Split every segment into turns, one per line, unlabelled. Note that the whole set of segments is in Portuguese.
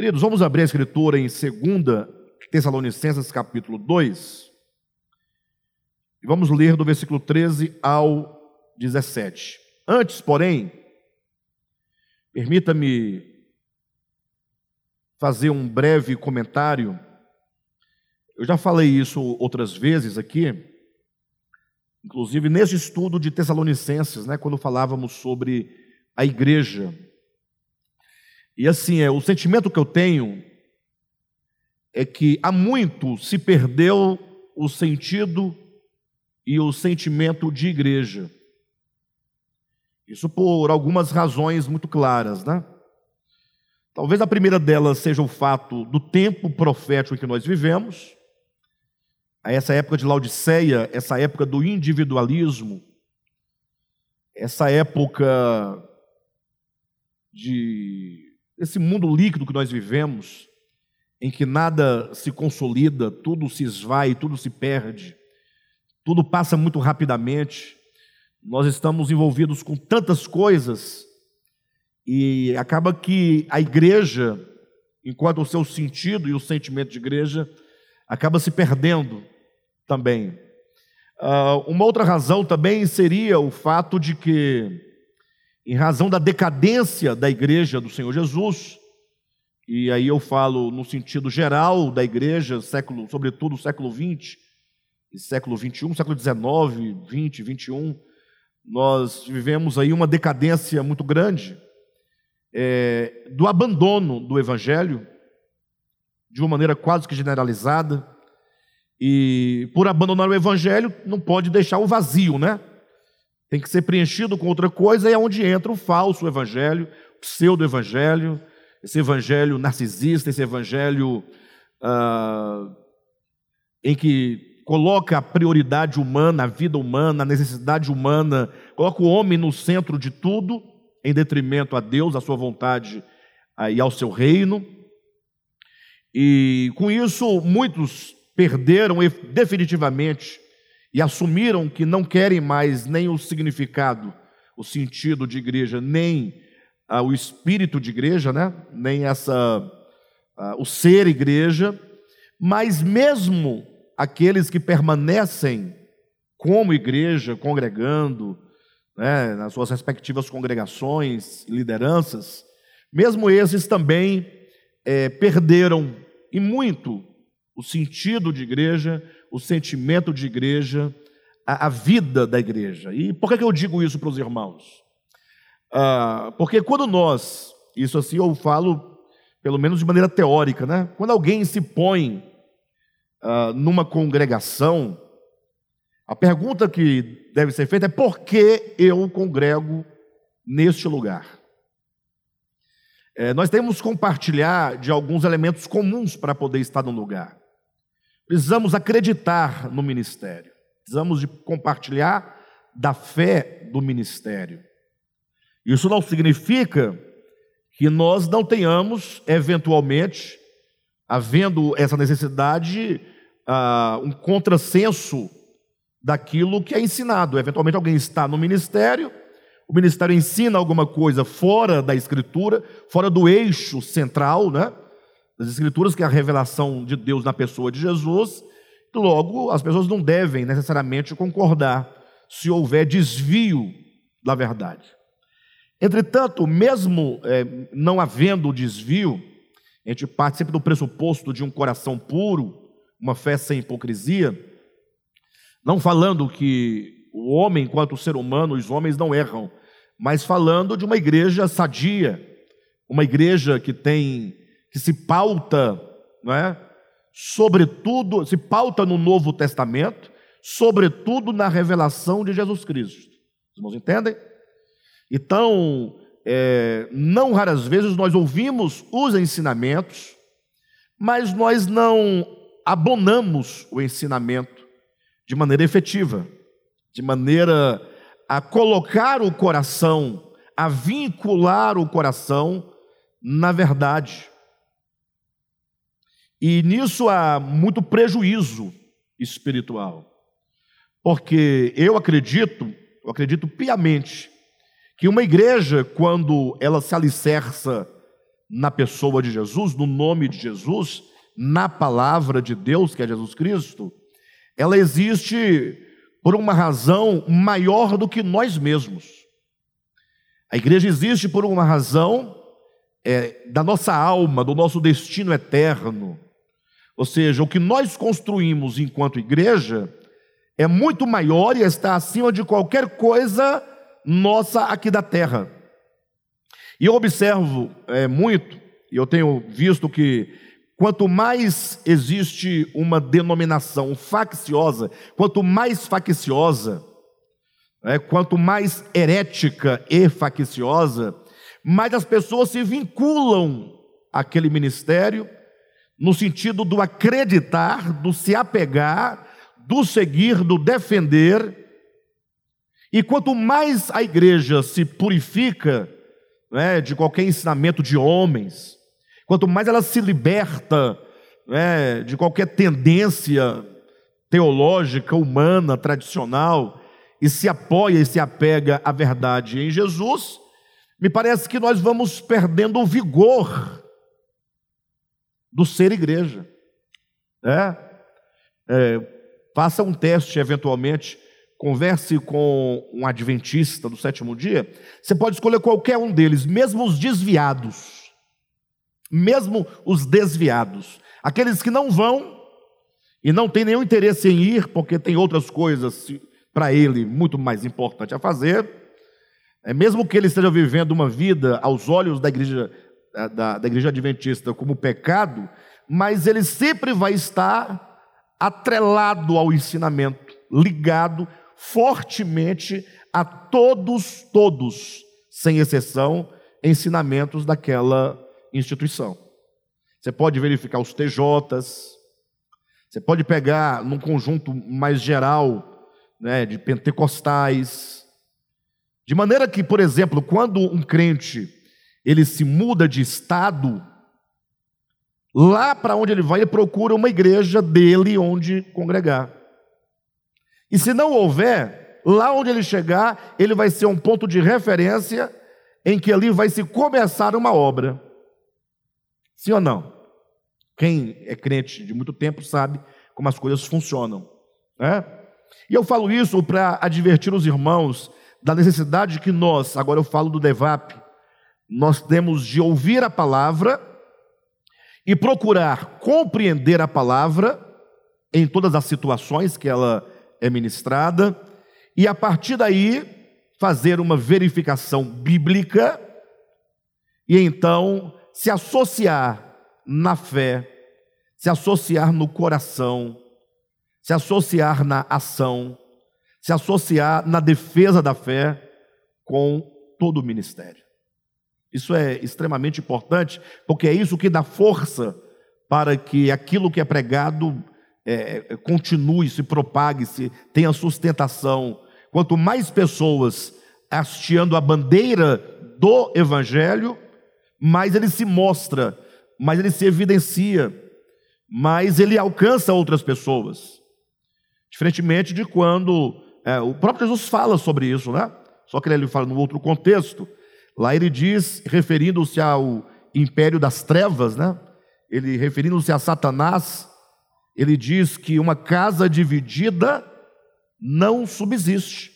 Queridos, vamos abrir a escritura em 2 Tessalonicenses capítulo 2. E vamos ler do versículo 13 ao 17. Antes, porém, permita-me fazer um breve comentário. Eu já falei isso outras vezes aqui, inclusive nesse estudo de Tessalonicenses, né, quando falávamos sobre a igreja. E assim, é, o sentimento que eu tenho é que há muito se perdeu o sentido e o sentimento de igreja. Isso por algumas razões muito claras, né? Talvez a primeira delas seja o fato do tempo profético em que nós vivemos, essa época de Laodiceia, essa época do individualismo, essa época de esse mundo líquido que nós vivemos, em que nada se consolida, tudo se esvai, tudo se perde, tudo passa muito rapidamente. Nós estamos envolvidos com tantas coisas e acaba que a igreja, enquanto o seu sentido e o sentimento de igreja, acaba se perdendo também. Uh, uma outra razão também seria o fato de que, em razão da decadência da igreja do Senhor Jesus, e aí eu falo no sentido geral da igreja, século, sobretudo século XX, século XXI, século XIX, XX, XXI, nós vivemos aí uma decadência muito grande é, do abandono do Evangelho, de uma maneira quase que generalizada, e por abandonar o Evangelho, não pode deixar o vazio, né? Tem que ser preenchido com outra coisa, é onde entra o falso Evangelho, o pseudo-Evangelho, esse Evangelho narcisista, esse Evangelho ah, em que coloca a prioridade humana, a vida humana, a necessidade humana, coloca o homem no centro de tudo, em detrimento a Deus, a sua vontade e ao seu reino. E com isso, muitos perderam definitivamente e assumiram que não querem mais nem o significado, o sentido de igreja, nem ah, o espírito de igreja, né? nem essa, ah, o ser igreja, mas mesmo aqueles que permanecem como igreja, congregando, né, nas suas respectivas congregações, lideranças, mesmo esses também é, perderam e muito o sentido de igreja, o sentimento de igreja, a, a vida da igreja. E por que, que eu digo isso para os irmãos? Ah, porque quando nós, isso assim eu falo pelo menos de maneira teórica, né? Quando alguém se põe uh, numa congregação, a pergunta que deve ser feita é por que eu congrego neste lugar? É, nós temos que compartilhar de alguns elementos comuns para poder estar no lugar. Precisamos acreditar no ministério. Precisamos de compartilhar da fé do ministério. Isso não significa que nós não tenhamos, eventualmente, havendo essa necessidade, uh, um contrassenso daquilo que é ensinado. Eventualmente alguém está no ministério, o ministério ensina alguma coisa fora da escritura, fora do eixo central, né? Das escrituras, que é a revelação de Deus na pessoa de Jesus. Logo, as pessoas não devem necessariamente concordar se houver desvio da verdade. Entretanto, mesmo é, não havendo desvio, a gente parte sempre do pressuposto de um coração puro, uma fé sem hipocrisia, não falando que o homem, enquanto ser humano, os homens não erram, mas falando de uma igreja sadia, uma igreja que tem, que se pauta, não é? Sobretudo, se pauta no Novo Testamento, sobretudo na revelação de Jesus Cristo. Os irmãos entendem? Então, é, não raras vezes nós ouvimos os ensinamentos, mas nós não abonamos o ensinamento de maneira efetiva, de maneira a colocar o coração, a vincular o coração na verdade. E nisso há muito prejuízo espiritual. Porque eu acredito, eu acredito piamente, que uma igreja, quando ela se alicerça na pessoa de Jesus, no nome de Jesus, na palavra de Deus, que é Jesus Cristo, ela existe por uma razão maior do que nós mesmos. A igreja existe por uma razão é, da nossa alma, do nosso destino eterno. Ou seja, o que nós construímos enquanto igreja é muito maior e está acima de qualquer coisa nossa aqui da terra. E eu observo é, muito, e eu tenho visto que quanto mais existe uma denominação facciosa, quanto mais facciosa, é, quanto mais herética e facciosa, mais as pessoas se vinculam àquele ministério, no sentido do acreditar, do se apegar, do seguir, do defender. E quanto mais a igreja se purifica né, de qualquer ensinamento de homens, quanto mais ela se liberta né, de qualquer tendência teológica, humana, tradicional, e se apoia e se apega à verdade em Jesus, me parece que nós vamos perdendo o vigor do ser igreja. É, é, faça um teste eventualmente, converse com um adventista do sétimo dia. Você pode escolher qualquer um deles, mesmo os desviados, mesmo os desviados, aqueles que não vão e não têm nenhum interesse em ir, porque tem outras coisas para ele muito mais importante a fazer. É, mesmo que ele esteja vivendo uma vida aos olhos da igreja, da, da igreja adventista como pecado, mas ele sempre vai estar atrelado ao ensinamento, ligado fortemente a todos, todos, sem exceção, ensinamentos daquela instituição. Você pode verificar os TJs, você pode pegar num conjunto mais geral, né, de pentecostais, de maneira que, por exemplo, quando um crente ele se muda de estado, Lá para onde ele vai, ele procura uma igreja dele onde congregar. E se não houver, lá onde ele chegar, ele vai ser um ponto de referência em que ali vai se começar uma obra. Sim ou não? Quem é crente de muito tempo sabe como as coisas funcionam. Né? E eu falo isso para advertir os irmãos da necessidade que nós, agora eu falo do DEVAP, nós temos de ouvir a palavra e procurar compreender a palavra em todas as situações que ela é ministrada, e a partir daí fazer uma verificação bíblica e então se associar na fé, se associar no coração, se associar na ação, se associar na defesa da fé com todo o ministério. Isso é extremamente importante, porque é isso que dá força para que aquilo que é pregado é, é, continue, se propague, se tenha sustentação. Quanto mais pessoas hasteando a bandeira do Evangelho, mais ele se mostra, mais ele se evidencia, mais ele alcança outras pessoas. Diferentemente de quando é, o próprio Jesus fala sobre isso, né? Só que ele fala num outro contexto. Lá ele diz, referindo-se ao império das trevas, né? Ele referindo-se a Satanás, ele diz que uma casa dividida não subsiste.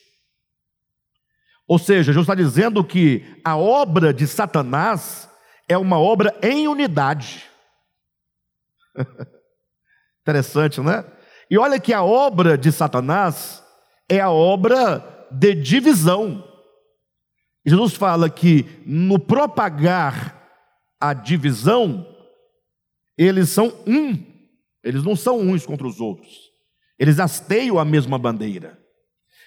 Ou seja, Jesus está dizendo que a obra de Satanás é uma obra em unidade. Interessante, né? E olha que a obra de Satanás é a obra de divisão. Jesus fala que no propagar a divisão, eles são um, eles não são uns contra os outros, eles hasteiam a mesma bandeira.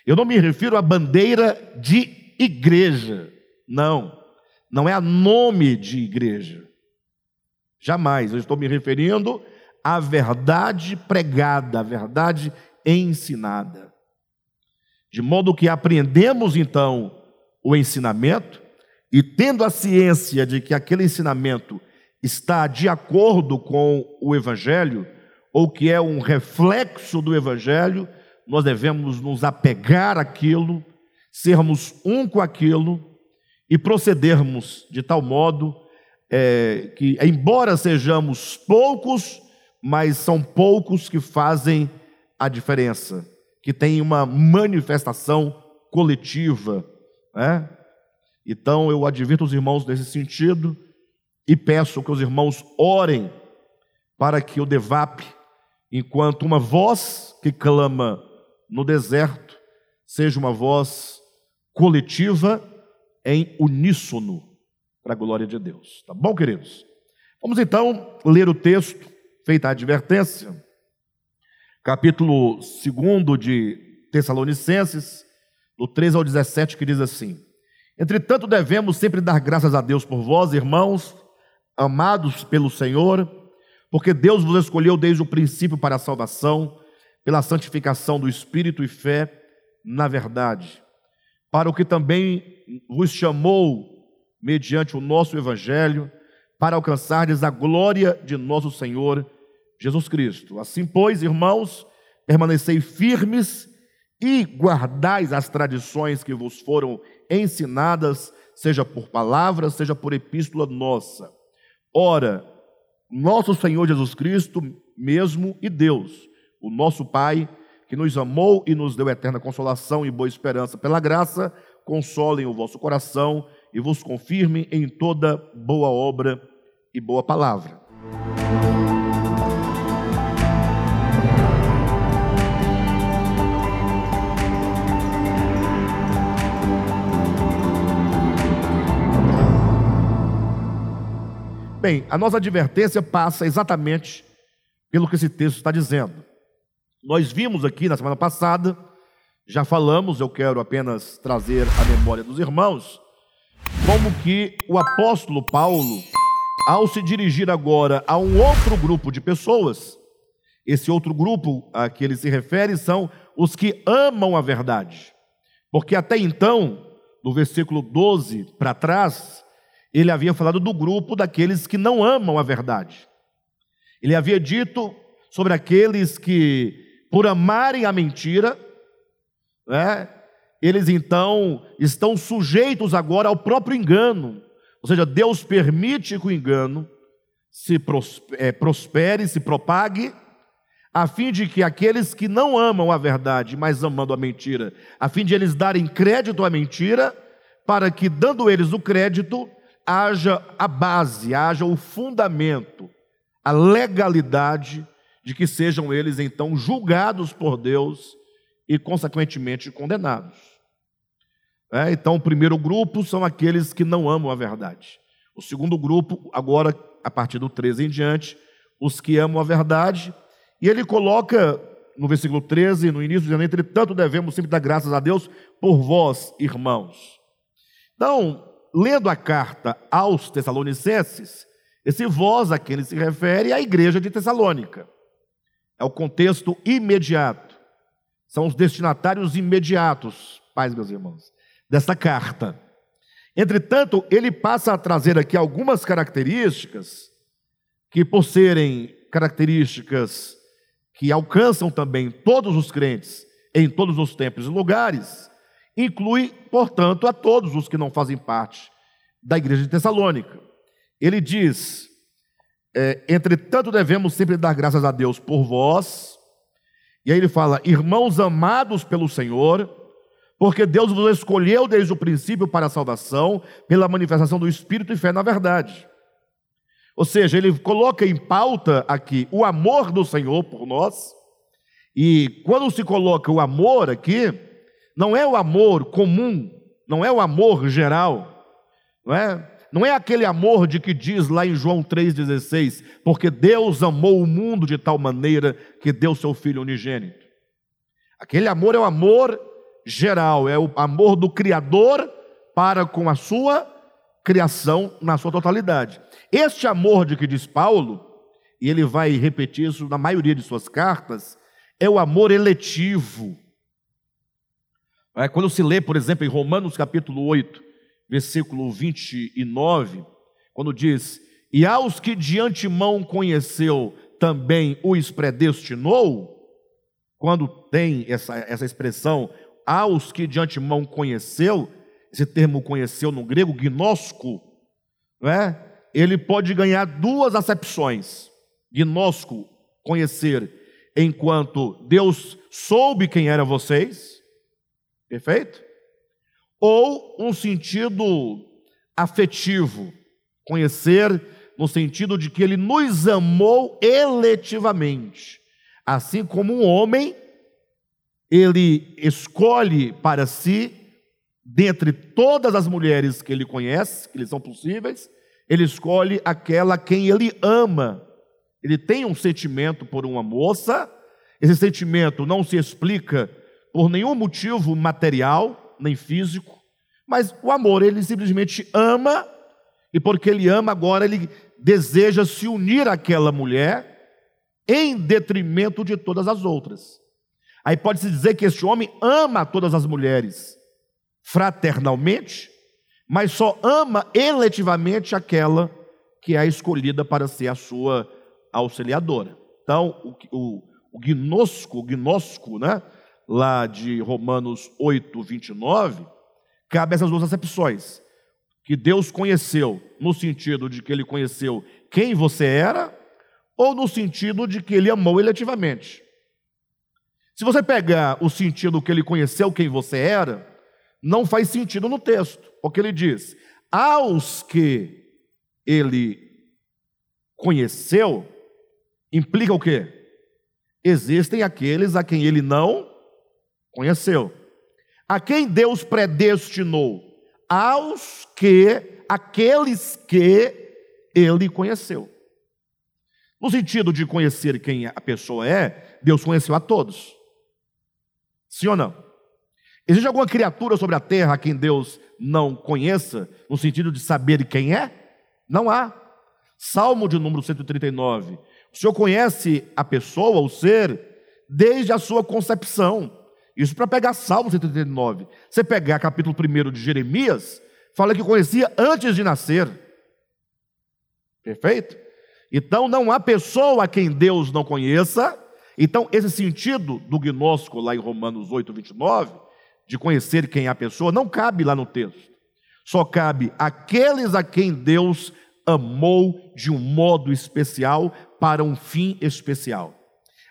Eu não me refiro à bandeira de igreja, não, não é a nome de igreja, jamais, eu estou me referindo à verdade pregada, à verdade ensinada. De modo que aprendemos então o ensinamento, e tendo a ciência de que aquele ensinamento está de acordo com o Evangelho, ou que é um reflexo do Evangelho, nós devemos nos apegar àquilo, sermos um com aquilo e procedermos de tal modo é, que, embora sejamos poucos, mas são poucos que fazem a diferença, que tem uma manifestação coletiva. Né? Então eu advirto os irmãos nesse sentido e peço que os irmãos orem para que o DEVAP, enquanto uma voz que clama no deserto, seja uma voz coletiva em uníssono para a glória de Deus. Tá bom, queridos? Vamos então ler o texto, feita a advertência, capítulo 2 de Tessalonicenses, do 13 ao 17, que diz assim: Entretanto, devemos sempre dar graças a Deus por vós, irmãos, amados pelo Senhor, porque Deus vos escolheu desde o princípio para a salvação, pela santificação do espírito e fé na verdade, para o que também vos chamou mediante o nosso evangelho, para alcançardes a glória de nosso Senhor Jesus Cristo. Assim, pois, irmãos, permanecei firmes e guardais as tradições que vos foram ensinadas, seja por palavra, seja por epístola nossa. Ora, nosso Senhor Jesus Cristo mesmo e Deus, o nosso Pai, que nos amou e nos deu eterna consolação e boa esperança pela graça, consolem o vosso coração e vos confirmem em toda boa obra e boa palavra. Bem, a nossa advertência passa exatamente pelo que esse texto está dizendo. Nós vimos aqui na semana passada, já falamos, eu quero apenas trazer a memória dos irmãos, como que o apóstolo Paulo, ao se dirigir agora a um outro grupo de pessoas, esse outro grupo a que ele se refere são os que amam a verdade. Porque até então, no versículo 12 para trás, ele havia falado do grupo daqueles que não amam a verdade. Ele havia dito sobre aqueles que, por amarem a mentira, né, eles então estão sujeitos agora ao próprio engano. Ou seja, Deus permite que o engano se é, prospere, se propague, a fim de que aqueles que não amam a verdade, mas amando a mentira, a fim de eles darem crédito à mentira, para que, dando eles o crédito, haja a base, haja o fundamento, a legalidade de que sejam eles então julgados por Deus e, consequentemente, condenados. É, então, o primeiro grupo são aqueles que não amam a verdade. O segundo grupo, agora, a partir do 13 em diante, os que amam a verdade. E ele coloca no versículo 13, no início, dizendo: Entretanto, devemos sempre dar graças a Deus por vós, irmãos. Então, lendo a carta aos Tessalonicenses, esse vós a quem ele se refere é a igreja de Tessalônica. É o contexto imediato. São os destinatários imediatos, pais meus irmãos, dessa carta. Entretanto, ele passa a trazer aqui algumas características que, por serem características que alcançam também todos os crentes em todos os tempos e lugares, inclui, portanto, a todos os que não fazem parte da igreja de Tessalônica. Ele diz: é, entretanto, devemos sempre dar graças a Deus por vós. E aí ele fala: irmãos amados pelo Senhor, porque Deus vos escolheu desde o princípio para a salvação, pela manifestação do Espírito e fé na verdade. Ou seja, ele coloca em pauta aqui o amor do Senhor por nós. E quando se coloca o amor aqui, não é o amor comum, não é o amor geral, não é? Não é aquele amor de que diz lá em João 3,16, porque Deus amou o mundo de tal maneira que deu seu Filho unigênito. Aquele amor é o amor geral, é o amor do Criador para com a sua criação na sua totalidade. Este amor de que diz Paulo, e ele vai repetir isso na maioria de suas cartas, é o amor eletivo. É, quando se lê, por exemplo, em Romanos capítulo 8, versículo 29, quando diz: E aos que de antemão conheceu, também os predestinou, quando tem essa, essa expressão, aos que de antemão conheceu, esse termo conheceu no grego, gnosco, não é? ele pode ganhar duas acepções. Gnosco, conhecer, enquanto Deus soube quem era vocês, perfeito? Ou um sentido afetivo, conhecer no sentido de que ele nos amou eletivamente. Assim como um homem, ele escolhe para si, dentre todas as mulheres que ele conhece, que lhe são possíveis, ele escolhe aquela quem ele ama. Ele tem um sentimento por uma moça, esse sentimento não se explica por nenhum motivo material, nem físico, mas o amor, ele simplesmente ama, e porque ele ama, agora ele deseja se unir àquela mulher em detrimento de todas as outras. Aí pode-se dizer que este homem ama todas as mulheres fraternalmente, mas só ama eletivamente aquela que é escolhida para ser a sua auxiliadora. Então, o, o, o gnosco, o gnosco, né, lá de Romanos 8, 29, cabe essas duas acepções. Que Deus conheceu, no sentido de que ele conheceu quem você era, ou no sentido de que ele amou eletivamente. Se você pegar o sentido que ele conheceu quem você era, não faz sentido no texto, porque ele diz: aos que ele conheceu, implica o quê? Existem aqueles a quem ele não conheceu. A quem Deus predestinou? Aos que, aqueles que ele conheceu. No sentido de conhecer quem a pessoa é, Deus conheceu a todos. Sim ou não? Existe alguma criatura sobre a terra a quem Deus não conheça, no sentido de saber quem é? Não há. Salmo de número 139. O Senhor conhece a pessoa, o ser, desde a sua concepção. Isso para pegar Salmo 139. Você pegar capítulo 1 de Jeremias, fala que conhecia antes de nascer. Perfeito? Então não há pessoa a quem Deus não conheça. Então, esse sentido do gnóstico lá em Romanos 8, 29, de conhecer quem é a pessoa, não cabe lá no texto. Só cabe aqueles a quem Deus amou de um modo especial para um fim especial.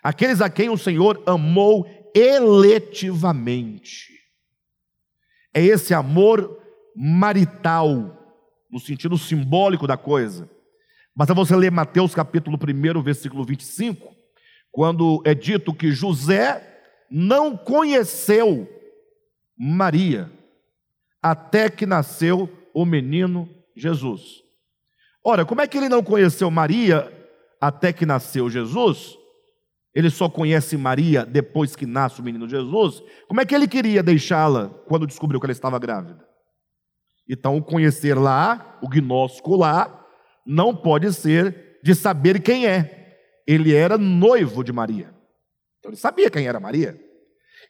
Aqueles a quem o Senhor amou eletivamente. É esse amor marital, no sentido simbólico da coisa. Basta você ler Mateus capítulo 1, versículo 25, quando é dito que José não conheceu Maria até que nasceu o menino Jesus. Ora, como é que ele não conheceu Maria até que nasceu Jesus? Ele só conhece Maria depois que nasce o menino Jesus. Como é que ele queria deixá-la quando descobriu que ela estava grávida? Então, o conhecer lá, o gnóstico lá, não pode ser de saber quem é. Ele era noivo de Maria. Então ele sabia quem era Maria.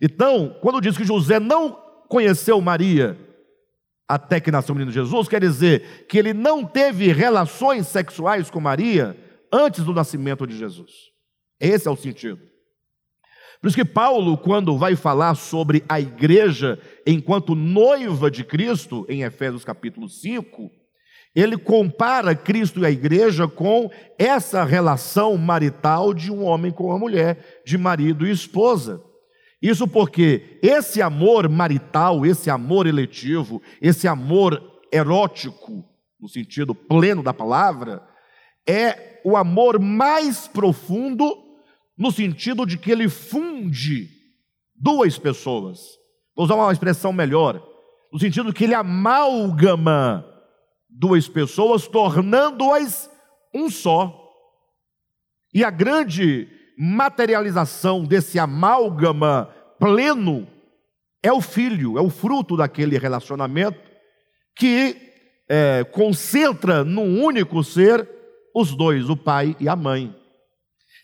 Então, quando diz que José não conheceu Maria até que nasceu o menino Jesus, quer dizer que ele não teve relações sexuais com Maria antes do nascimento de Jesus. Esse é o sentido. Por isso que Paulo, quando vai falar sobre a igreja enquanto noiva de Cristo, em Efésios capítulo 5, ele compara Cristo e a igreja com essa relação marital de um homem com uma mulher, de marido e esposa. Isso porque esse amor marital, esse amor eletivo, esse amor erótico, no sentido pleno da palavra, é o amor mais profundo, no sentido de que ele funde duas pessoas. Vou usar uma expressão melhor, no sentido que ele amalgama duas pessoas, tornando-as um só. E a grande materialização desse amálgama pleno é o filho, é o fruto daquele relacionamento que é, concentra num único ser os dois, o pai e a mãe.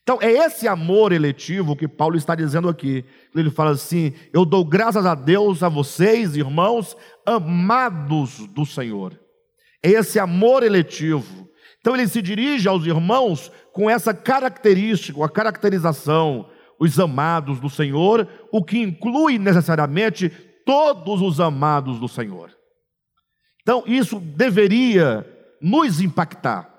Então, é esse amor eletivo que Paulo está dizendo aqui. Ele fala assim: Eu dou graças a Deus a vocês, irmãos, amados do Senhor é esse amor eletivo. Então ele se dirige aos irmãos com essa característica, a caracterização, os amados do Senhor, o que inclui necessariamente todos os amados do Senhor. Então isso deveria nos impactar.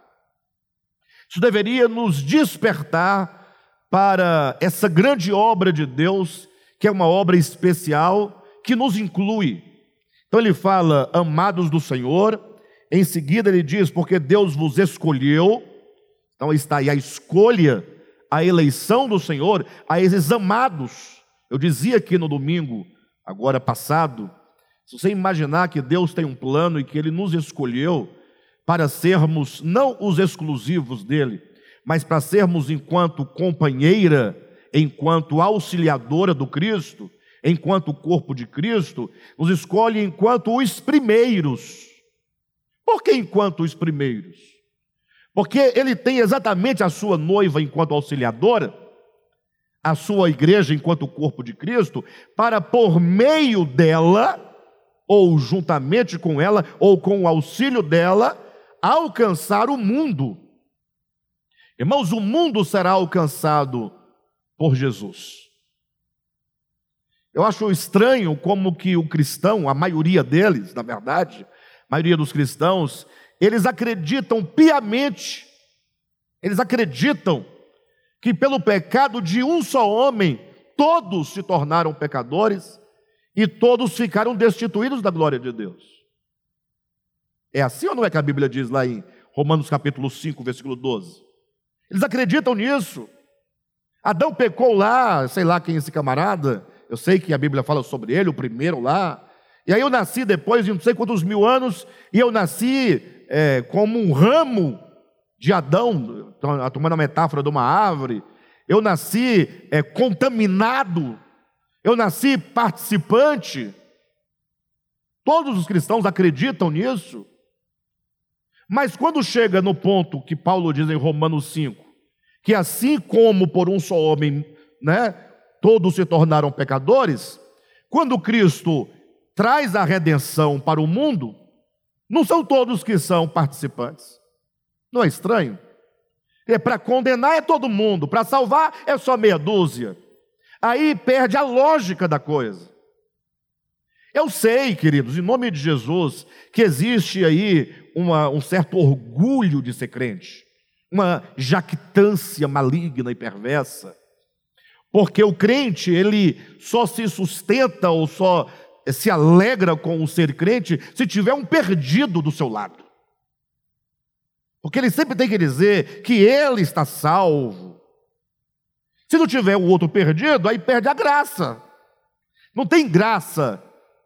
Isso deveria nos despertar para essa grande obra de Deus, que é uma obra especial que nos inclui. Então ele fala, amados do Senhor, em seguida ele diz, porque Deus vos escolheu, então está aí a escolha, a eleição do Senhor, a esses amados. Eu dizia aqui no domingo, agora passado, se você imaginar que Deus tem um plano e que Ele nos escolheu para sermos não os exclusivos dele, mas para sermos enquanto companheira, enquanto auxiliadora do Cristo, enquanto corpo de Cristo, nos escolhe enquanto os primeiros. Por que enquanto os primeiros? Porque ele tem exatamente a sua noiva enquanto auxiliadora, a sua igreja enquanto corpo de Cristo, para por meio dela, ou juntamente com ela, ou com o auxílio dela, alcançar o mundo. Irmãos, o mundo será alcançado por Jesus. Eu acho estranho como que o cristão, a maioria deles, na verdade, maioria dos cristãos, eles acreditam piamente, eles acreditam que pelo pecado de um só homem, todos se tornaram pecadores e todos ficaram destituídos da glória de Deus. É assim ou não é que a Bíblia diz lá em Romanos capítulo 5, versículo 12? Eles acreditam nisso. Adão pecou lá, sei lá quem é esse camarada, eu sei que a Bíblia fala sobre ele, o primeiro lá, e aí eu nasci depois de não sei quantos mil anos, e eu nasci é, como um ramo de Adão, tomando a metáfora de uma árvore. Eu nasci é, contaminado, eu nasci participante. Todos os cristãos acreditam nisso. Mas quando chega no ponto que Paulo diz em Romanos 5, que assim como por um só homem, né, todos se tornaram pecadores, quando Cristo traz a redenção para o mundo, não são todos que são participantes. Não é estranho? É para condenar é todo mundo, para salvar é só meia dúzia. Aí perde a lógica da coisa. Eu sei, queridos, em nome de Jesus, que existe aí uma, um certo orgulho de ser crente, uma jactância maligna e perversa, porque o crente, ele só se sustenta ou só se alegra com o ser crente se tiver um perdido do seu lado. Porque ele sempre tem que dizer que ele está salvo. Se não tiver o outro perdido, aí perde a graça. Não tem graça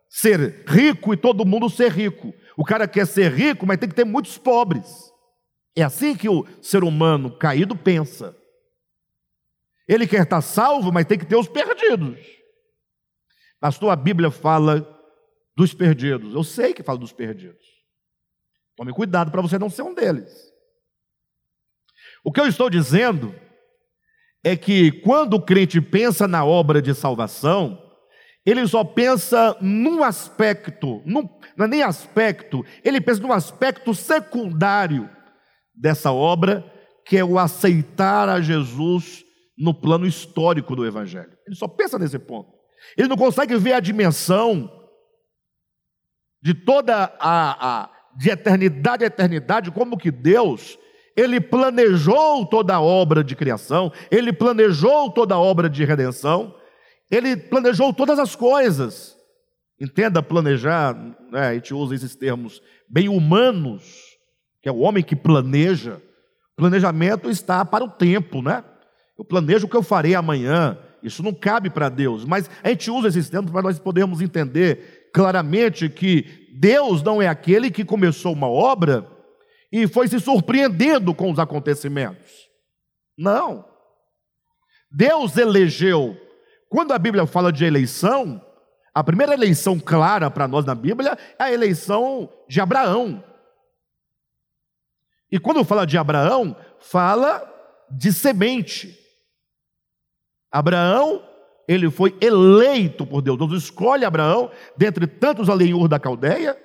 ser rico e todo mundo ser rico. O cara quer ser rico, mas tem que ter muitos pobres. É assim que o ser humano caído pensa. Ele quer estar salvo, mas tem que ter os perdidos. Pastor, a Bíblia fala dos perdidos. Eu sei que fala dos perdidos. Tome cuidado para você não ser um deles. O que eu estou dizendo é que quando o crente pensa na obra de salvação, ele só pensa num aspecto, num, não é nem aspecto, ele pensa num aspecto secundário dessa obra, que é o aceitar a Jesus no plano histórico do Evangelho. Ele só pensa nesse ponto. Ele não consegue ver a dimensão de toda a, a de eternidade a eternidade, como que Deus, ele planejou toda a obra de criação, ele planejou toda a obra de redenção, ele planejou todas as coisas. Entenda planejar, né, a gente usa esses termos bem humanos, que é o homem que planeja. Planejamento está para o tempo, né? Eu planejo o que eu farei amanhã, isso não cabe para Deus, mas a gente usa esses termos para nós podermos entender claramente que Deus não é aquele que começou uma obra e foi se surpreendendo com os acontecimentos. Não. Deus elegeu. Quando a Bíblia fala de eleição, a primeira eleição clara para nós na Bíblia é a eleição de Abraão. E quando fala de Abraão, fala de semente. Abraão, ele foi eleito por Deus. Deus escolhe Abraão dentre tantos alenhur da Caldeia,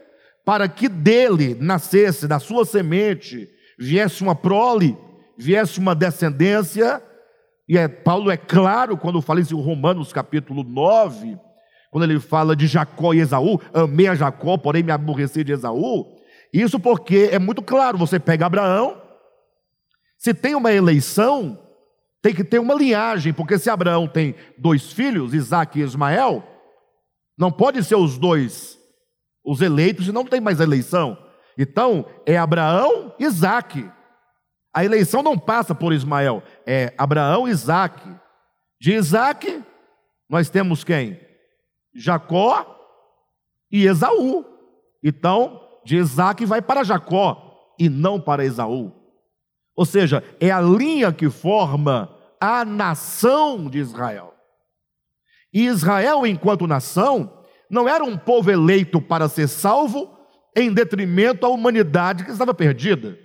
para que dele nascesse, da sua semente, viesse uma prole, viesse uma descendência. E é, Paulo é claro quando fala isso em Romanos capítulo 9, quando ele fala de Jacó e Esaú, amei a Jacó, porém me aborreci de Esaú. Isso porque é muito claro, você pega Abraão, se tem uma eleição, tem que ter uma linhagem, porque se Abraão tem dois filhos, Isaac e Ismael, não pode ser os dois os eleitos e não tem mais eleição. Então, é Abraão e Isaac. A eleição não passa por Ismael, é Abraão e Isaac. De Isaac, nós temos quem? Jacó e Esaú. Então, de Isaac vai para Jacó e não para Esaú. Ou seja, é a linha que forma a nação de Israel. E Israel, enquanto nação, não era um povo eleito para ser salvo em detrimento à humanidade que estava perdida.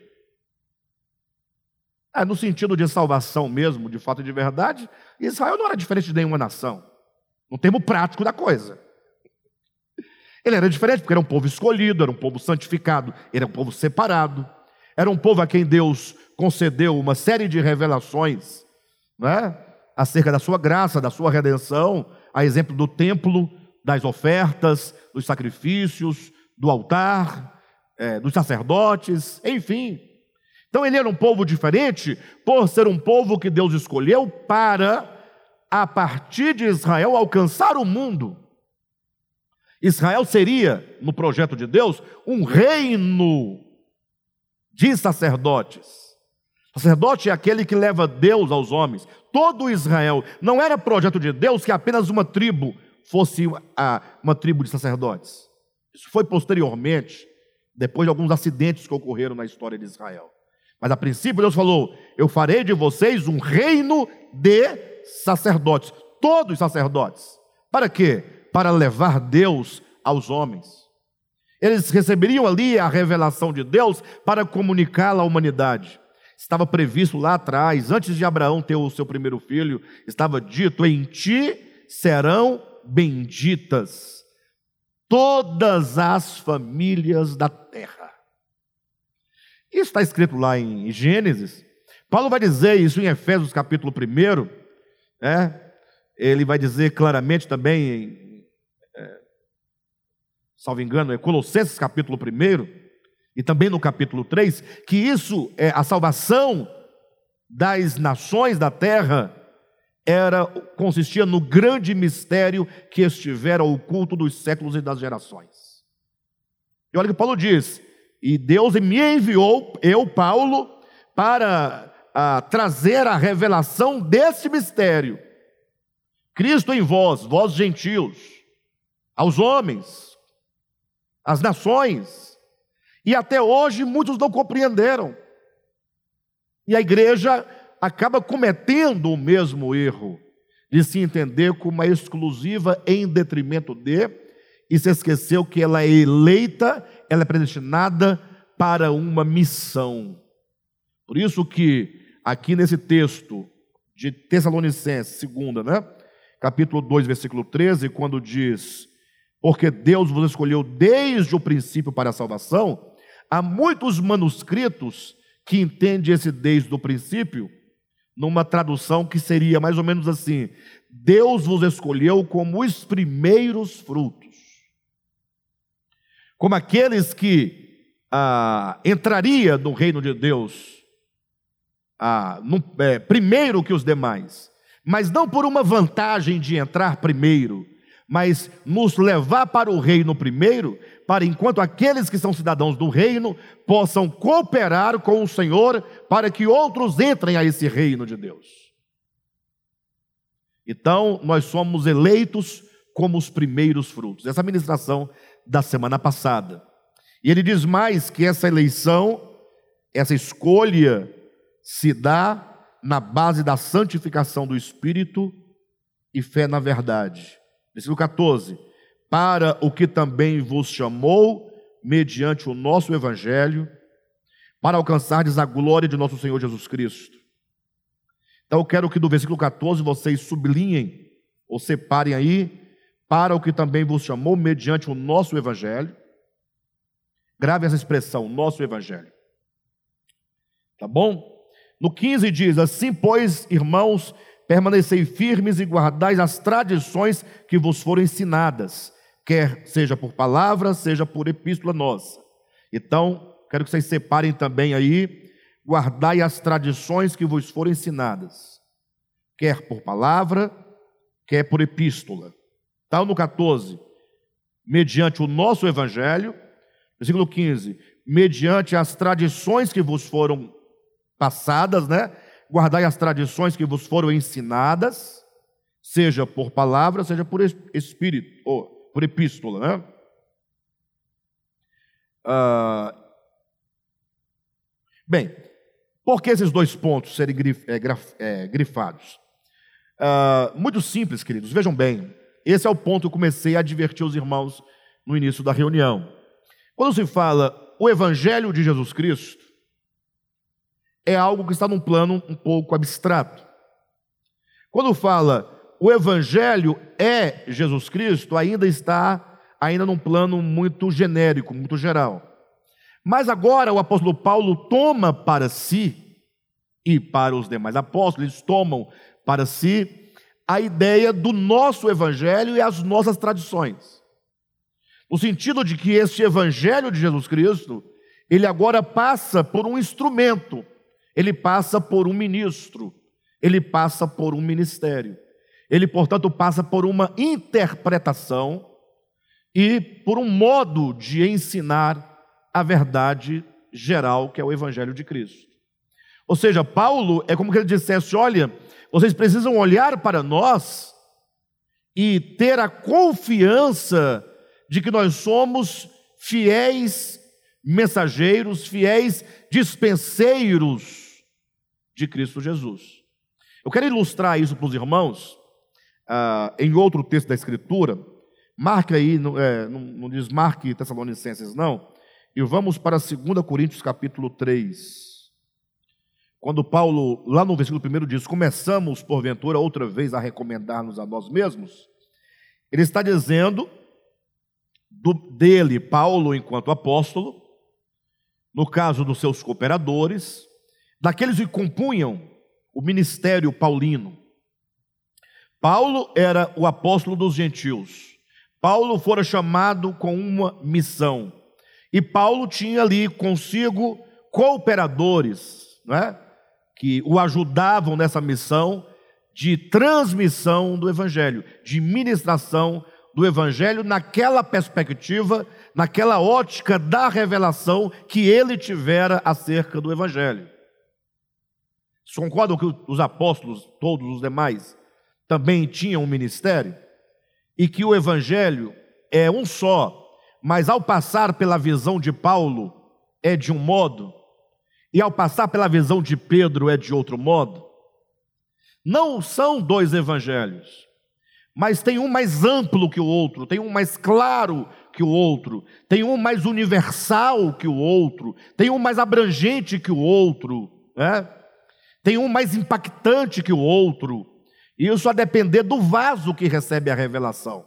É, no sentido de salvação mesmo, de fato de verdade, Israel não era diferente de nenhuma nação, no termo prático da coisa. Ele era diferente porque era um povo escolhido, era um povo santificado, era um povo separado, era um povo a quem Deus concedeu uma série de revelações né, acerca da sua graça, da sua redenção, a exemplo do templo, das ofertas, dos sacrifícios, do altar, é, dos sacerdotes, enfim. Então ele era um povo diferente por ser um povo que Deus escolheu para, a partir de Israel, alcançar o mundo. Israel seria, no projeto de Deus, um reino de sacerdotes. Sacerdote é aquele que leva Deus aos homens. Todo Israel não era projeto de Deus que apenas uma tribo fosse uma tribo de sacerdotes. Isso foi posteriormente, depois de alguns acidentes que ocorreram na história de Israel. Mas a princípio Deus falou: Eu farei de vocês um reino de sacerdotes, todos sacerdotes. Para quê? Para levar Deus aos homens. Eles receberiam ali a revelação de Deus para comunicá-la à humanidade. Estava previsto lá atrás, antes de Abraão ter o seu primeiro filho, estava dito: Em ti serão benditas todas as famílias da terra. Isso está escrito lá em Gênesis. Paulo vai dizer isso em Efésios capítulo 1, né? ele vai dizer claramente também, em, é, salvo engano, é Colossenses capítulo 1, e também no capítulo 3, que isso é a salvação das nações da terra era consistia no grande mistério que estivera oculto dos séculos e das gerações. E olha o que Paulo diz: e Deus me enviou, eu, Paulo, para a, trazer a revelação desse mistério. Cristo em vós, vós gentios, aos homens, às nações, e até hoje muitos não compreenderam. E a igreja acaba cometendo o mesmo erro de se entender como uma exclusiva em detrimento de, e se esqueceu que ela é eleita, ela é predestinada para uma missão. Por isso que aqui nesse texto de Tessalonicenses, segunda, né? Capítulo 2, versículo 13, quando diz: "Porque Deus vos escolheu desde o princípio para a salvação", há muitos manuscritos que entendem esse desde o princípio numa tradução que seria mais ou menos assim: Deus vos escolheu como os primeiros frutos, como aqueles que ah, entraria no reino de Deus ah, no, é, primeiro que os demais, mas não por uma vantagem de entrar primeiro, mas nos levar para o reino primeiro, para enquanto aqueles que são cidadãos do reino possam cooperar com o Senhor para que outros entrem a esse reino de Deus. Então, nós somos eleitos como os primeiros frutos. Essa ministração da semana passada. E ele diz mais que essa eleição, essa escolha se dá na base da santificação do espírito e fé na verdade. Versículo 14: Para o que também vos chamou, mediante o nosso evangelho, para alcançardes a glória de nosso Senhor Jesus Cristo. Então eu quero que do versículo 14 vocês sublinhem ou separem aí, para o que também vos chamou, mediante o nosso evangelho. Grave essa expressão, nosso evangelho. Tá bom? No 15 diz: Assim, pois, irmãos, permanecei firmes e guardais as tradições que vos foram ensinadas, quer seja por palavra, seja por epístola nossa. Então, quero que vocês separem também aí, guardai as tradições que vos foram ensinadas, quer por palavra, quer por epístola. Então, no 14, mediante o nosso evangelho, versículo 15, mediante as tradições que vos foram passadas, né? Guardai as tradições que vos foram ensinadas, seja por palavra, seja por espírito, ou por epístola, né? Ah, bem, por que esses dois pontos serem grif, é, graf, é, grifados? Ah, muito simples, queridos, vejam bem, esse é o ponto que eu comecei a advertir os irmãos no início da reunião. Quando se fala o Evangelho de Jesus Cristo, é algo que está num plano um pouco abstrato. Quando fala o Evangelho é Jesus Cristo, ainda está ainda num plano muito genérico, muito geral. Mas agora o apóstolo Paulo toma para si e para os demais apóstolos, eles tomam para si a ideia do nosso evangelho e as nossas tradições. No sentido de que este evangelho de Jesus Cristo, ele agora passa por um instrumento, ele passa por um ministro, ele passa por um ministério. Ele, portanto, passa por uma interpretação e por um modo de ensinar a verdade geral, que é o Evangelho de Cristo. Ou seja, Paulo é como que ele dissesse: olha, vocês precisam olhar para nós e ter a confiança de que nós somos fiéis mensageiros, fiéis dispenseiros de Cristo Jesus. Eu quero ilustrar isso para os irmãos ah, em outro texto da Escritura, Marque aí, não, é, não, não diz marque Tessalonicenses, não. E vamos para 2 Coríntios capítulo 3. Quando Paulo, lá no versículo 1, diz: Começamos, porventura, outra vez a recomendar-nos a nós mesmos. Ele está dizendo do, dele, Paulo, enquanto apóstolo, no caso dos seus cooperadores, daqueles que compunham o ministério paulino. Paulo era o apóstolo dos gentios. Paulo fora chamado com uma missão. E Paulo tinha ali consigo cooperadores, né, que o ajudavam nessa missão de transmissão do evangelho, de ministração do evangelho naquela perspectiva, naquela ótica da revelação que ele tivera acerca do evangelho. Vocês concordam que os apóstolos, todos os demais, também tinham um ministério? e que o evangelho é um só, mas ao passar pela visão de Paulo é de um modo, e ao passar pela visão de Pedro é de outro modo. Não são dois evangelhos, mas tem um mais amplo que o outro, tem um mais claro que o outro, tem um mais universal que o outro, tem um mais abrangente que o outro, né? tem um mais impactante que o outro. Isso a depender do vaso que recebe a revelação.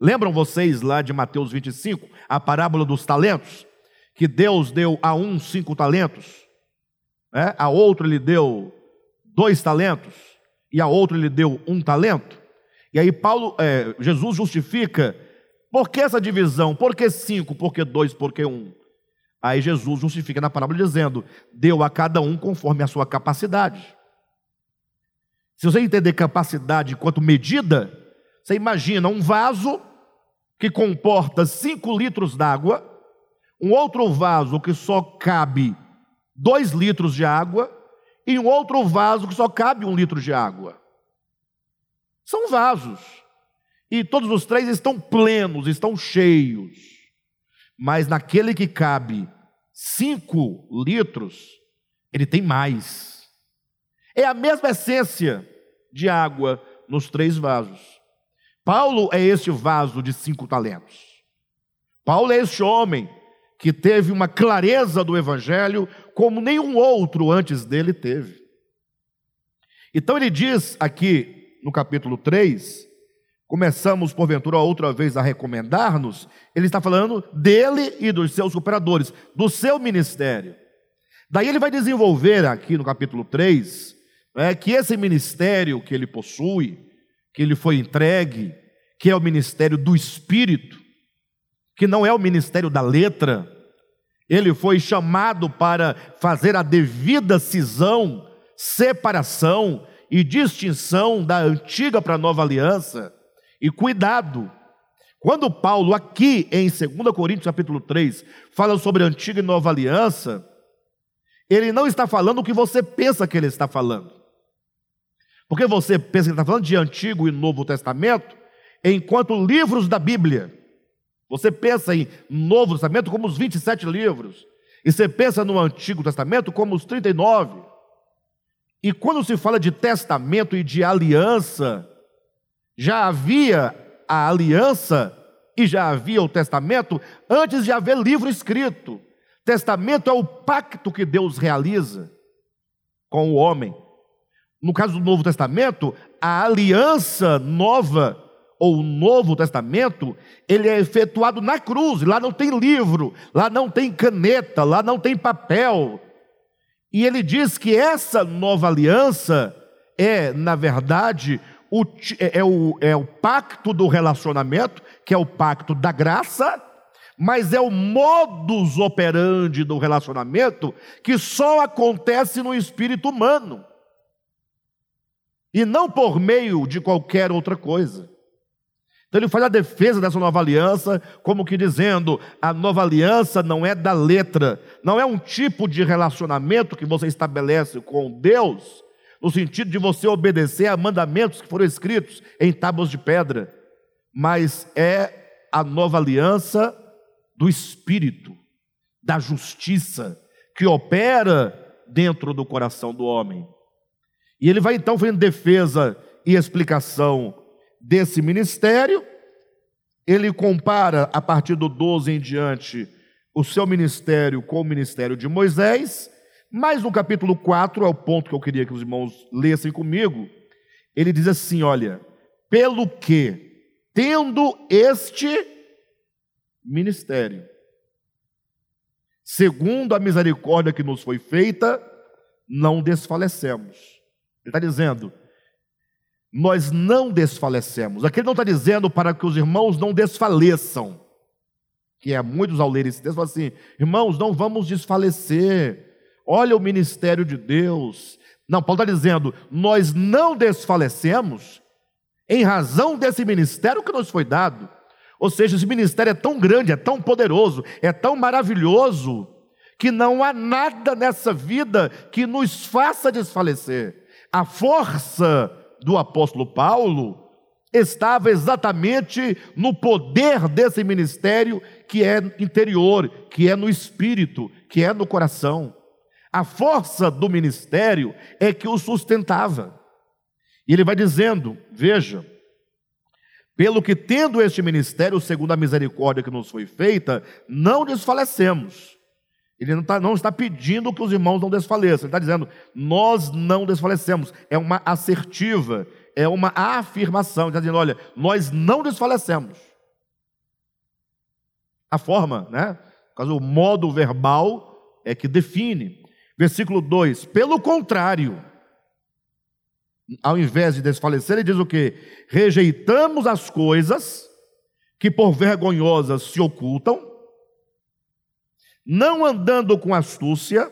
Lembram vocês lá de Mateus 25, a parábola dos talentos? Que Deus deu a um cinco talentos, né? a outro lhe deu dois talentos, e a outro lhe deu um talento. E aí Paulo, é, Jesus justifica, por que essa divisão? Por que cinco? Por que dois? Por que um? Aí Jesus justifica na parábola dizendo: deu a cada um conforme a sua capacidade. Se você entender capacidade enquanto medida, você imagina um vaso que comporta 5 litros d'água, um outro vaso que só cabe 2 litros de água, e um outro vaso que só cabe um litro de água. São vasos. E todos os três estão plenos, estão cheios. Mas naquele que cabe 5 litros, ele tem mais. É a mesma essência de água nos três vasos. Paulo é esse vaso de cinco talentos. Paulo é esse homem que teve uma clareza do evangelho como nenhum outro antes dele teve. Então ele diz aqui no capítulo 3, começamos porventura outra vez a recomendar-nos, ele está falando dele e dos seus operadores, do seu ministério. Daí ele vai desenvolver aqui no capítulo 3 é, que esse ministério que ele possui, que ele foi entregue, que é o ministério do Espírito, que não é o ministério da letra, Ele foi chamado para fazer a devida cisão, separação e distinção da antiga para a nova aliança. E cuidado, quando Paulo aqui em 2 Coríntios capítulo 3 fala sobre a antiga e nova aliança, ele não está falando o que você pensa que ele está falando. Porque você pensa que ele está falando de Antigo e Novo Testamento, enquanto livros da Bíblia. Você pensa em Novo Testamento como os 27 livros, e você pensa no Antigo Testamento como os 39. E quando se fala de testamento e de aliança, já havia a aliança e já havia o testamento antes de haver livro escrito. Testamento é o pacto que Deus realiza com o homem. No caso do Novo Testamento, a aliança nova ou o Novo Testamento, ele é efetuado na cruz. Lá não tem livro, lá não tem caneta, lá não tem papel. E ele diz que essa nova aliança é, na verdade, o, é, é, o, é o pacto do relacionamento, que é o pacto da graça, mas é o modus operandi do relacionamento que só acontece no espírito humano e não por meio de qualquer outra coisa. Então ele faz a defesa dessa nova aliança, como que dizendo: a nova aliança não é da letra, não é um tipo de relacionamento que você estabelece com Deus, no sentido de você obedecer a mandamentos que foram escritos em tábuas de pedra, mas é a nova aliança do Espírito, da justiça, que opera dentro do coração do homem. E ele vai então fazendo defesa e explicação desse ministério. Ele compara, a partir do 12 em diante, o seu ministério com o ministério de Moisés. Mas no capítulo 4, é o ponto que eu queria que os irmãos lessem comigo. Ele diz assim: Olha, pelo que, tendo este ministério. Segundo a misericórdia que nos foi feita, não desfalecemos. Ele está dizendo, nós não desfalecemos. Aqui ele não está dizendo para que os irmãos não desfaleçam. Que é muitos ao ler esse texto falam assim: irmãos, não vamos desfalecer. Olha o ministério de Deus. Não, Paulo está dizendo: nós não desfalecemos em razão desse ministério que nos foi dado. Ou seja, esse ministério é tão grande, é tão poderoso, é tão maravilhoso, que não há nada nessa vida que nos faça desfalecer. A força do apóstolo Paulo estava exatamente no poder desse ministério que é interior, que é no espírito, que é no coração. A força do ministério é que o sustentava. E ele vai dizendo: veja, pelo que, tendo este ministério, segundo a misericórdia que nos foi feita, não desfalecemos. Ele não está, não está pedindo que os irmãos não desfaleçam, ele está dizendo, nós não desfalecemos. É uma assertiva, é uma afirmação. Ele está dizendo, olha, nós não desfalecemos. A forma, né? o modo verbal é que define. Versículo 2: pelo contrário, ao invés de desfalecer, ele diz o que? Rejeitamos as coisas que por vergonhosas se ocultam, não andando com astúcia,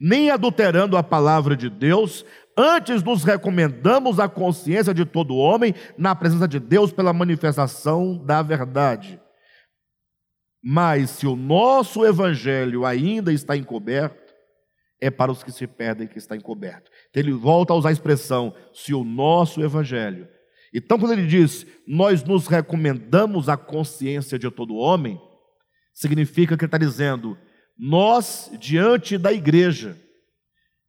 nem adulterando a palavra de Deus, antes nos recomendamos a consciência de todo homem na presença de Deus pela manifestação da verdade. Mas se o nosso evangelho ainda está encoberto, é para os que se perdem que está encoberto. Então ele volta a usar a expressão, se o nosso evangelho. Então, quando ele diz, nós nos recomendamos a consciência de todo homem, significa que ele está dizendo, nós, diante da igreja,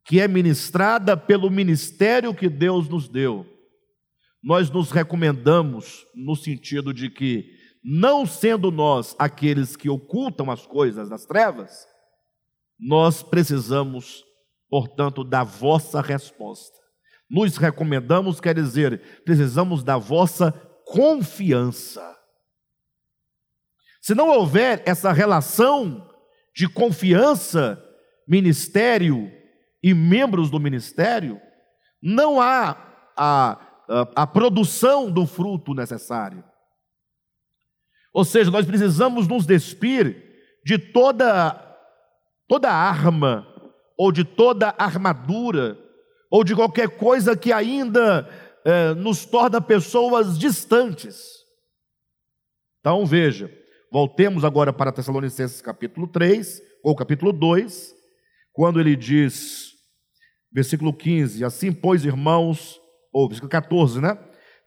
que é ministrada pelo ministério que Deus nos deu, nós nos recomendamos no sentido de que, não sendo nós aqueles que ocultam as coisas das trevas, nós precisamos, portanto, da vossa resposta. Nos recomendamos, quer dizer, precisamos da vossa confiança. Se não houver essa relação de confiança, ministério e membros do ministério, não há a, a, a produção do fruto necessário. Ou seja, nós precisamos nos despir de toda toda arma, ou de toda armadura, ou de qualquer coisa que ainda é, nos torna pessoas distantes. Então veja, voltemos agora para Tessalonicenses capítulo 3, ou capítulo 2, quando ele diz, versículo 15: Assim, pois, irmãos, ou versículo 14, né?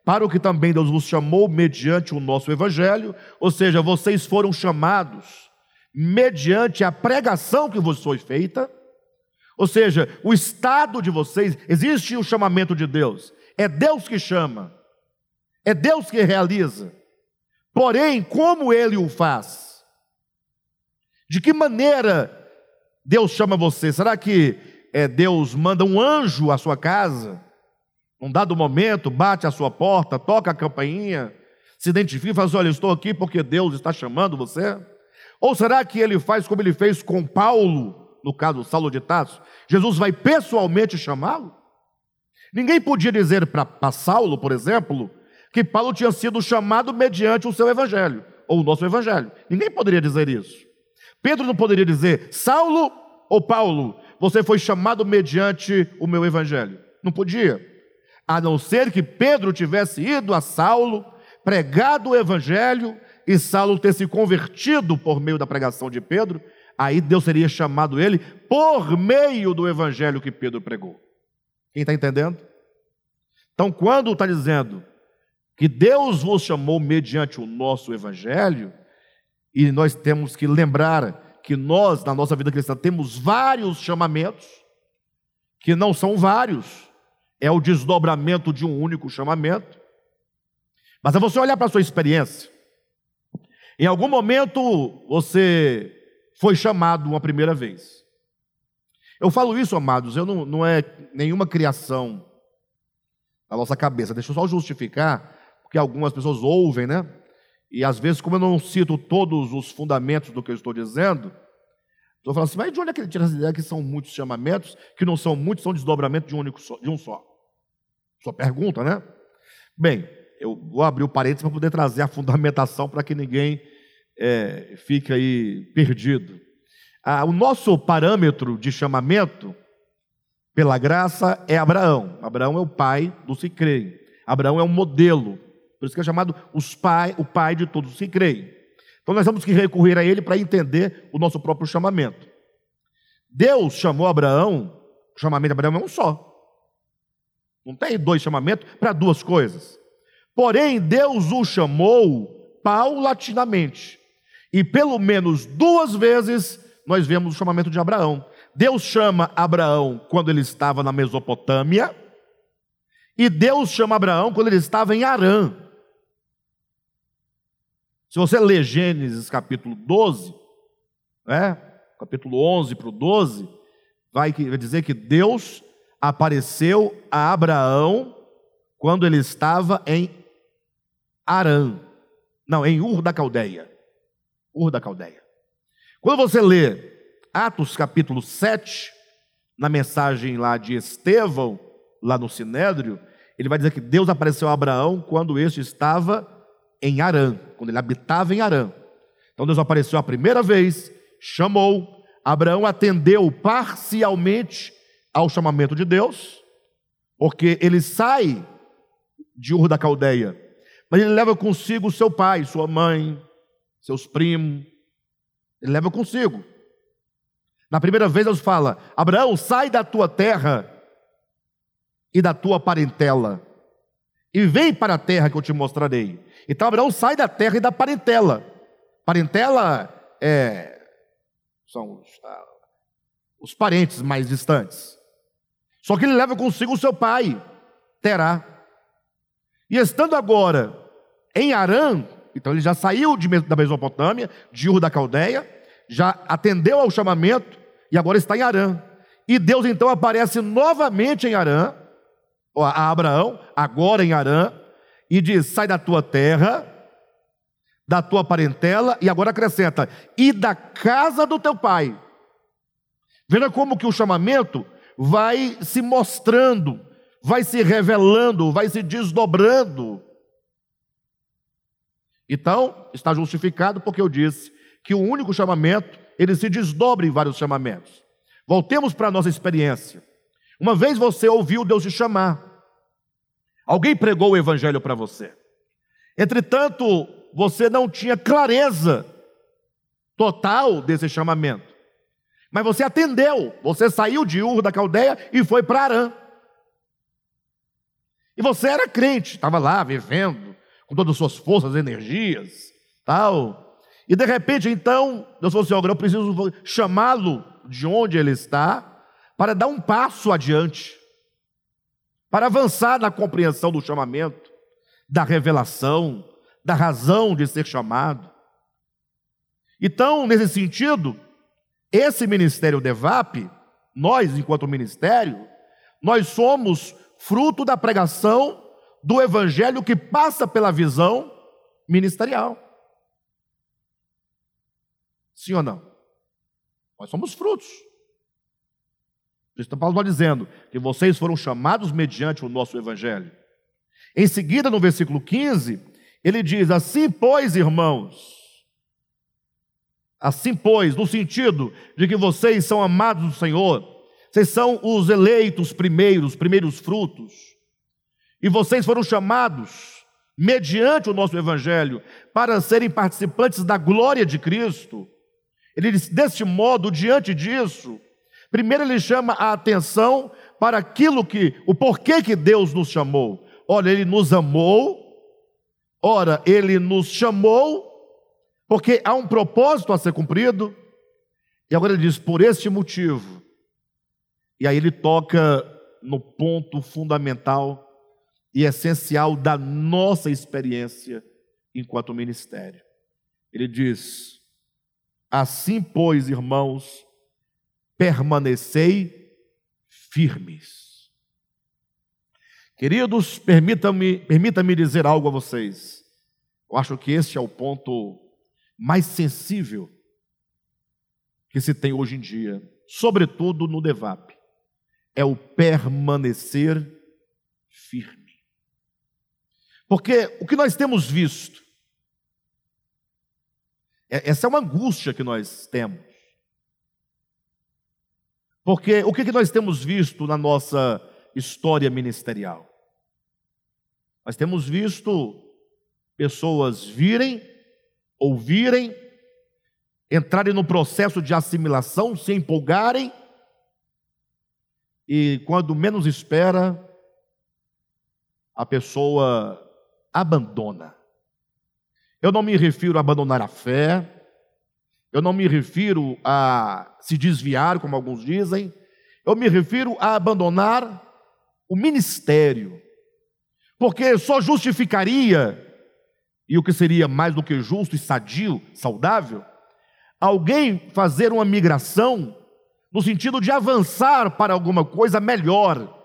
Para o que também Deus vos chamou mediante o nosso evangelho, ou seja, vocês foram chamados mediante a pregação que vos foi feita, ou seja, o estado de vocês, existe o chamamento de Deus, é Deus que chama, é Deus que realiza. Porém, como ele o faz? De que maneira Deus chama você? Será que é, Deus manda um anjo à sua casa? Num dado momento, bate à sua porta, toca a campainha, se identifica e fala assim, olha, estou aqui porque Deus está chamando você? Ou será que ele faz como ele fez com Paulo, no caso Saulo de Tarso? Jesus vai pessoalmente chamá-lo? Ninguém podia dizer para Saulo, por exemplo, que Paulo tinha sido chamado mediante o seu evangelho, ou o nosso evangelho. Ninguém poderia dizer isso. Pedro não poderia dizer, Saulo ou Paulo, você foi chamado mediante o meu evangelho. Não podia. A não ser que Pedro tivesse ido a Saulo, pregado o evangelho, e Saulo ter se convertido por meio da pregação de Pedro, aí Deus teria chamado ele por meio do evangelho que Pedro pregou. Quem está entendendo? Então, quando está dizendo que Deus vos chamou mediante o nosso evangelho, e nós temos que lembrar que nós, na nossa vida cristã, temos vários chamamentos, que não são vários, é o desdobramento de um único chamamento. Mas é você olhar para a sua experiência. Em algum momento você foi chamado uma primeira vez. Eu falo isso, amados, eu não, não é nenhuma criação da nossa cabeça. Deixa eu só justificar, porque algumas pessoas ouvem, né? E às vezes, como eu não cito todos os fundamentos do que eu estou dizendo, estou falando assim, mas de onde é que ele tira essa ideia que são muitos chamamentos, que não são muitos, são desdobramento de um único só, de um só? Sua pergunta, né? Bem, eu vou abrir o parênteses para poder trazer a fundamentação para que ninguém é, fique aí perdido. Ah, o nosso parâmetro de chamamento, pela graça, é Abraão. Abraão é o pai do se crê. Abraão é um modelo. Por isso que é chamado os pai, o pai de todos os que creem. Então nós temos que recorrer a ele para entender o nosso próprio chamamento. Deus chamou Abraão, o chamamento de Abraão é um só. Não tem dois chamamentos para duas coisas. Porém, Deus o chamou paulatinamente. E pelo menos duas vezes nós vemos o chamamento de Abraão. Deus chama Abraão quando ele estava na Mesopotâmia, e Deus chama Abraão quando ele estava em Arã. Se você ler Gênesis capítulo 12, né, capítulo 11 para o 12, vai dizer que Deus apareceu a Abraão quando ele estava em Arã. Não, em Ur da Caldeia. Ur da Caldeia. Quando você lê Atos capítulo 7, na mensagem lá de Estevão, lá no Sinédrio, ele vai dizer que Deus apareceu a Abraão quando este estava em Arã, quando ele habitava em Arã. Então Deus apareceu a primeira vez, chamou, Abraão atendeu parcialmente ao chamamento de Deus, porque ele sai de Ur da Caldeia, mas ele leva consigo seu pai, sua mãe, seus primos, ele leva consigo. Na primeira vez Deus fala: Abraão, sai da tua terra e da tua parentela, e vem para a terra que eu te mostrarei. Então Abraão sai da terra e da parentela. Parentela é, são os, ah, os parentes mais distantes. Só que ele leva consigo o seu pai, Terá. E estando agora em Arã, então ele já saiu de, da Mesopotâmia, de Ur da Caldeia, já atendeu ao chamamento e agora está em Arã. E Deus então aparece novamente em Arã, a Abraão, agora em Arã, e diz: sai da tua terra, da tua parentela, e agora acrescenta, e da casa do teu pai. Veja como que o chamamento vai se mostrando, vai se revelando, vai se desdobrando. Então, está justificado porque eu disse que o único chamamento ele se desdobra em vários chamamentos. Voltemos para a nossa experiência. Uma vez você ouviu Deus te chamar. Alguém pregou o evangelho para você. Entretanto, você não tinha clareza total desse chamamento. Mas você atendeu, você saiu de Ur da Caldeia e foi para Arã. E você era crente, estava lá vivendo com todas as suas forças, energias, tal. E de repente, então, Deus falou assim: eu preciso chamá-lo de onde ele está para dar um passo adiante, para avançar na compreensão do chamamento, da revelação, da razão de ser chamado. Então, nesse sentido, esse ministério DEVAP, nós, enquanto ministério, nós somos fruto da pregação do evangelho que passa pela visão ministerial. Sim ou não? Nós somos frutos. Cristo Paulo está dizendo que vocês foram chamados mediante o nosso evangelho. Em seguida, no versículo 15, ele diz: Assim, pois, irmãos, Assim, pois, no sentido de que vocês são amados do Senhor, vocês são os eleitos primeiros, primeiros frutos, e vocês foram chamados, mediante o nosso Evangelho, para serem participantes da glória de Cristo. Ele diz, deste modo, diante disso, primeiro ele chama a atenção para aquilo que, o porquê que Deus nos chamou. Olha, ele nos amou, ora, ele nos chamou porque há um propósito a ser cumprido, e agora ele diz: por este motivo. E aí ele toca no ponto fundamental e essencial da nossa experiência enquanto ministério. Ele diz: Assim, pois, irmãos, permanecei firmes. Queridos, permita-me permita dizer algo a vocês. Eu acho que este é o ponto mais sensível que se tem hoje em dia, sobretudo no DEVAP, é o permanecer firme. Porque o que nós temos visto, é, essa é uma angústia que nós temos. Porque o que nós temos visto na nossa história ministerial? Nós temos visto pessoas virem ouvirem, entrarem no processo de assimilação, se empolgarem, e quando menos espera, a pessoa abandona. Eu não me refiro a abandonar a fé, eu não me refiro a se desviar, como alguns dizem, eu me refiro a abandonar o ministério, porque só justificaria e o que seria mais do que justo e sadio, saudável, alguém fazer uma migração no sentido de avançar para alguma coisa melhor.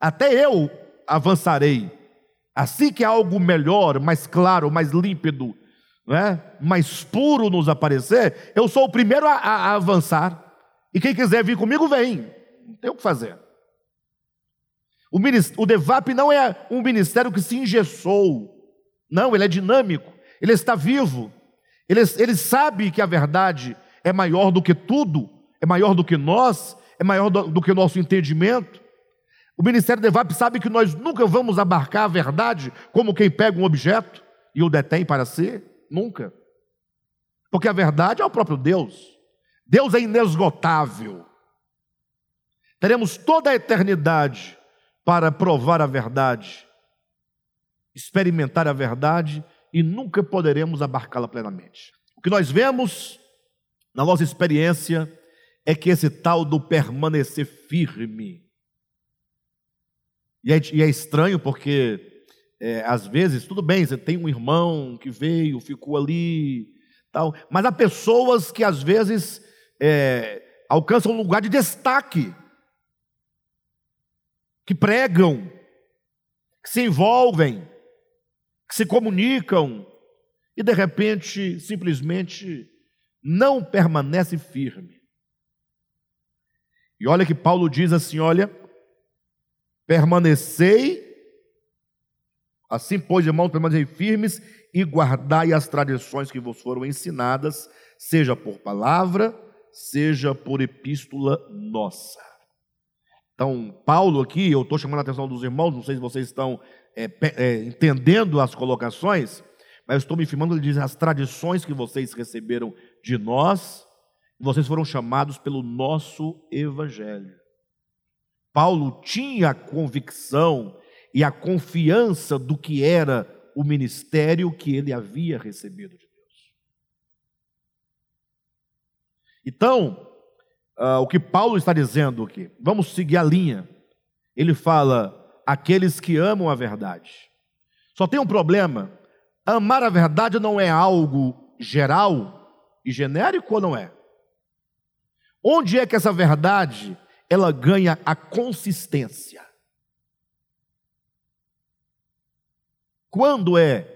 Até eu avançarei. Assim que algo melhor, mais claro, mais límpido, né, mais puro nos aparecer, eu sou o primeiro a, a avançar. E quem quiser vir comigo, vem. Não tem o que fazer. O, o DEVAP não é um ministério que se engessou. Não, ele é dinâmico, ele está vivo, ele, ele sabe que a verdade é maior do que tudo, é maior do que nós, é maior do, do que o nosso entendimento. O Ministério de EVAP sabe que nós nunca vamos abarcar a verdade como quem pega um objeto e o detém para si, nunca. Porque a verdade é o próprio Deus. Deus é inesgotável. Teremos toda a eternidade para provar a verdade experimentar a verdade e nunca poderemos abarcá-la plenamente. O que nós vemos na nossa experiência é que esse tal do permanecer firme. E é, e é estranho porque, é, às vezes, tudo bem, você tem um irmão que veio, ficou ali, tal, mas há pessoas que, às vezes, é, alcançam um lugar de destaque, que pregam, que se envolvem, que se comunicam e de repente simplesmente não permanece firme. E olha que Paulo diz assim: olha, permanecei, Assim, pois, irmãos, permanecei firmes e guardai as tradições que vos foram ensinadas, seja por palavra, seja por epístola nossa. Então, Paulo aqui, eu estou chamando a atenção dos irmãos, não sei se vocês estão é, é, entendendo as colocações, mas estou me firmando, ele diz, as tradições que vocês receberam de nós, vocês foram chamados pelo nosso evangelho. Paulo tinha convicção e a confiança do que era o ministério que ele havia recebido de Deus. Então, uh, o que Paulo está dizendo aqui, vamos seguir a linha. Ele fala: aqueles que amam a verdade. Só tem um problema: amar a verdade não é algo geral e genérico ou não é? Onde é que essa verdade ela ganha a consistência. Quando é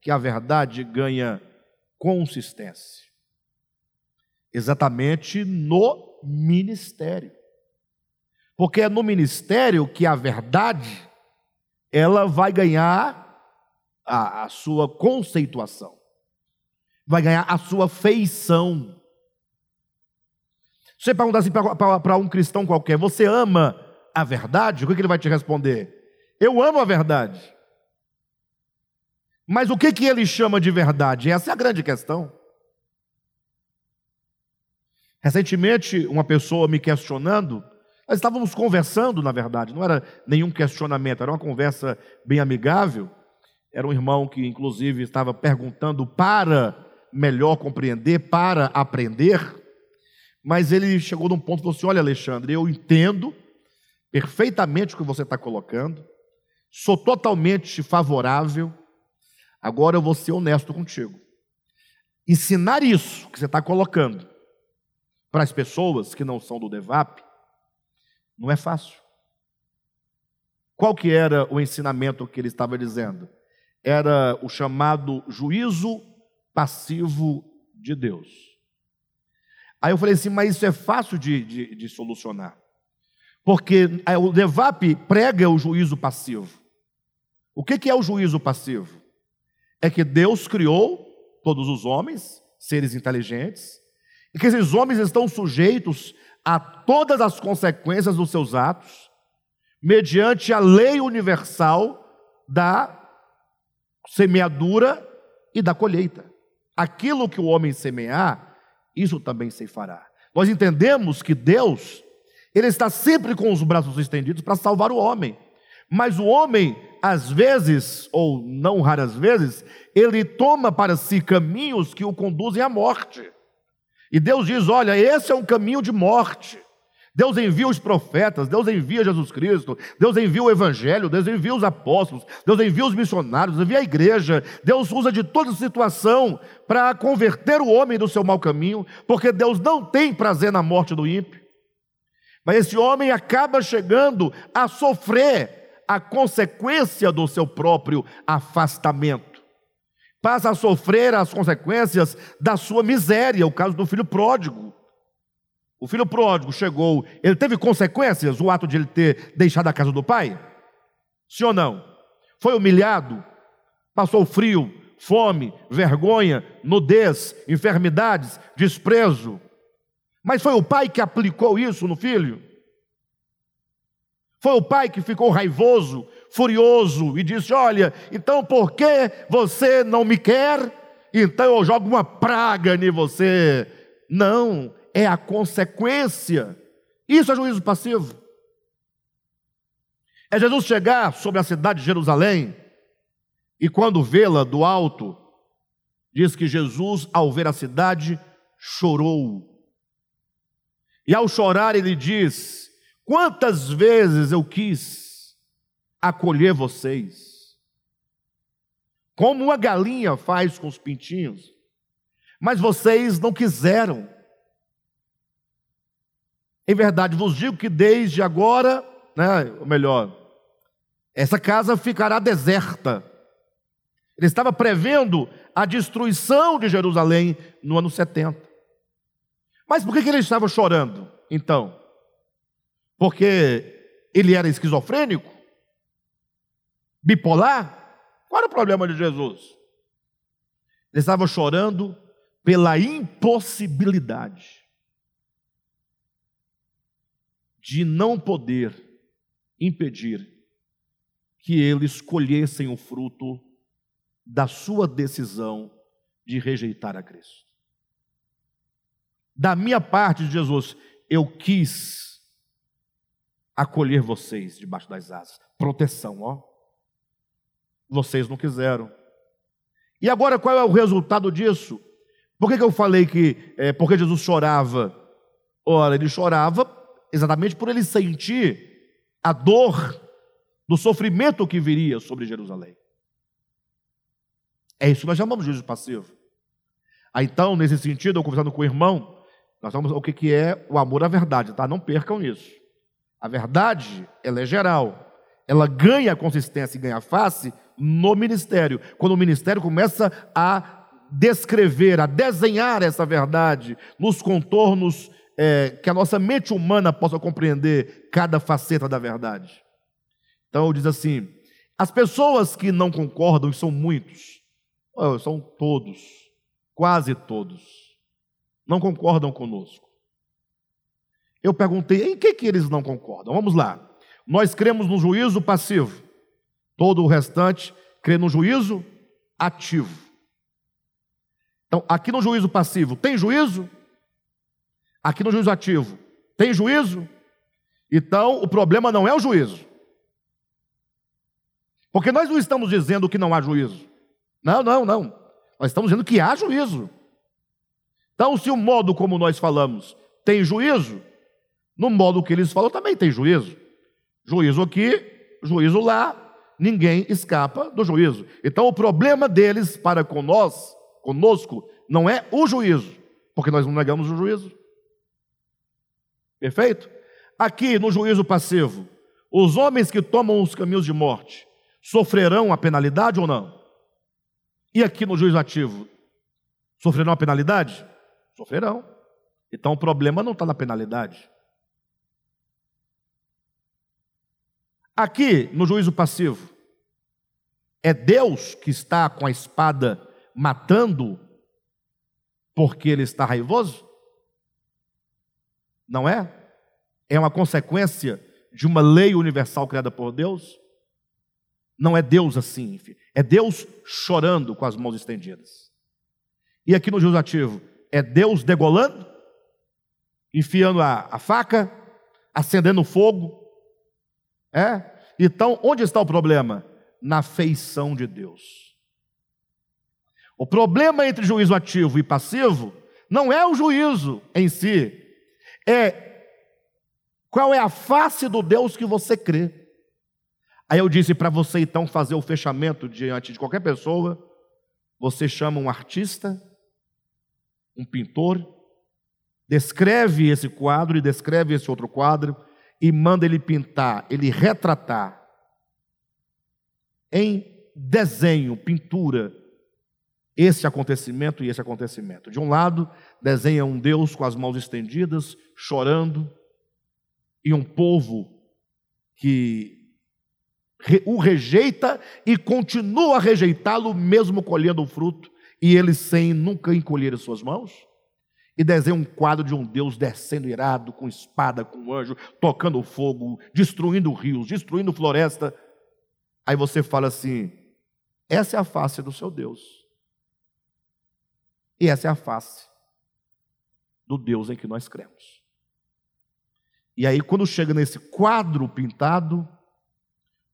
que a verdade ganha consistência? Exatamente no ministério. Porque é no ministério que a verdade ela vai ganhar a, a sua conceituação, vai ganhar a sua feição. Você perguntar assim para um cristão qualquer: Você ama a verdade? O que ele vai te responder? Eu amo a verdade. Mas o que, que ele chama de verdade? Essa é a grande questão. Recentemente, uma pessoa me questionando, nós estávamos conversando, na verdade, não era nenhum questionamento, era uma conversa bem amigável. Era um irmão que, inclusive, estava perguntando para melhor compreender, para aprender. Mas ele chegou num ponto e falou assim: Olha, Alexandre, eu entendo perfeitamente o que você está colocando, sou totalmente favorável, agora eu vou ser honesto contigo. Ensinar isso que você está colocando para as pessoas que não são do DEVAP não é fácil. Qual que era o ensinamento que ele estava dizendo? Era o chamado juízo passivo de Deus. Aí eu falei assim, mas isso é fácil de, de, de solucionar. Porque o DEVAP prega o juízo passivo. O que, que é o juízo passivo? É que Deus criou todos os homens, seres inteligentes, e que esses homens estão sujeitos a todas as consequências dos seus atos, mediante a lei universal da semeadura e da colheita. Aquilo que o homem semear, isso também se fará. Nós entendemos que Deus, Ele está sempre com os braços estendidos para salvar o homem. Mas o homem, às vezes, ou não raras vezes, ele toma para si caminhos que o conduzem à morte. E Deus diz: olha, esse é um caminho de morte. Deus envia os profetas, Deus envia Jesus Cristo, Deus envia o Evangelho, Deus envia os apóstolos, Deus envia os missionários, Deus envia a igreja. Deus usa de toda situação para converter o homem do seu mau caminho, porque Deus não tem prazer na morte do ímpio. Mas esse homem acaba chegando a sofrer a consequência do seu próprio afastamento. Passa a sofrer as consequências da sua miséria, o caso do filho pródigo. O filho pródigo chegou, ele teve consequências o ato de ele ter deixado a casa do pai? Sim ou não? Foi humilhado, passou frio, fome, vergonha, nudez, enfermidades, desprezo. Mas foi o pai que aplicou isso no filho? Foi o pai que ficou raivoso, furioso e disse: Olha, então por que você não me quer? Então eu jogo uma praga em você. Não, é a consequência. Isso é juízo passivo. É Jesus chegar sobre a cidade de Jerusalém e quando vê-la do alto, diz que Jesus, ao ver a cidade, chorou. E ao chorar, ele diz: Quantas vezes eu quis acolher vocês, como uma galinha faz com os pintinhos, mas vocês não quiseram. Em verdade vos digo que desde agora, né, ou melhor, essa casa ficará deserta. Ele estava prevendo a destruição de Jerusalém no ano 70. Mas por que ele estava chorando, então? Porque ele era esquizofrênico? Bipolar? Qual era o problema de Jesus? Ele estava chorando pela impossibilidade de não poder impedir que eles escolhessem o fruto da sua decisão de rejeitar a Cristo. Da minha parte, Jesus, eu quis acolher vocês debaixo das asas. Proteção, ó. Vocês não quiseram. E agora qual é o resultado disso? Por que, que eu falei que é, porque Jesus chorava? Ora, ele chorava exatamente por ele sentir a dor do sofrimento que viria sobre Jerusalém. É isso que nós chamamos de juízo passivo. Aí, então, nesse sentido, eu conversando com o irmão, nós vamos o que, que é o amor à verdade, tá? Não percam isso. A verdade, ela é geral. Ela ganha consistência e ganha face no ministério. Quando o ministério começa a descrever, a desenhar essa verdade nos contornos é, que a nossa mente humana possa compreender cada faceta da verdade. Então, diz assim: as pessoas que não concordam, e são muitos, são todos, quase todos, não concordam conosco. Eu perguntei em que, que eles não concordam. Vamos lá. Nós cremos no juízo passivo. Todo o restante crê no juízo ativo. Então, aqui no juízo passivo, tem juízo? Aqui no juízo ativo, tem juízo? Então, o problema não é o juízo. Porque nós não estamos dizendo que não há juízo. Não, não, não. Nós estamos dizendo que há juízo. Então, se o modo como nós falamos tem juízo, no modo que eles falam também tem juízo. Juízo aqui, juízo lá, ninguém escapa do juízo. Então, o problema deles para com nós, conosco, não é o juízo, porque nós não negamos o juízo. Perfeito? Aqui no juízo passivo, os homens que tomam os caminhos de morte sofrerão a penalidade ou não? E aqui no juízo ativo, sofrerão a penalidade? Sofrerão. Então o problema não está na penalidade. Aqui, no juízo passivo, é Deus que está com a espada matando porque ele está raivoso? Não é? É uma consequência de uma lei universal criada por Deus? Não é Deus assim, é Deus chorando com as mãos estendidas. E aqui no juízo ativo, é Deus degolando, enfiando a, a faca, acendendo fogo. É? Então, onde está o problema? Na feição de Deus. O problema entre juízo ativo e passivo não é o juízo em si, é qual é a face do Deus que você crê. Aí eu disse para você então fazer o fechamento diante de qualquer pessoa, você chama um artista, um pintor, descreve esse quadro e descreve esse outro quadro e manda ele pintar, ele retratar em desenho, pintura, esse acontecimento e esse acontecimento. De um lado, desenha um Deus com as mãos estendidas, chorando, e um povo que o rejeita e continua a rejeitá-lo, mesmo colhendo o fruto, e ele sem nunca encolher as suas mãos? E desenha um quadro de um Deus descendo irado, com espada, com anjo, tocando fogo, destruindo rios, destruindo floresta. Aí você fala assim: essa é a face do seu Deus. E essa é a face do Deus em que nós cremos. E aí, quando chega nesse quadro pintado,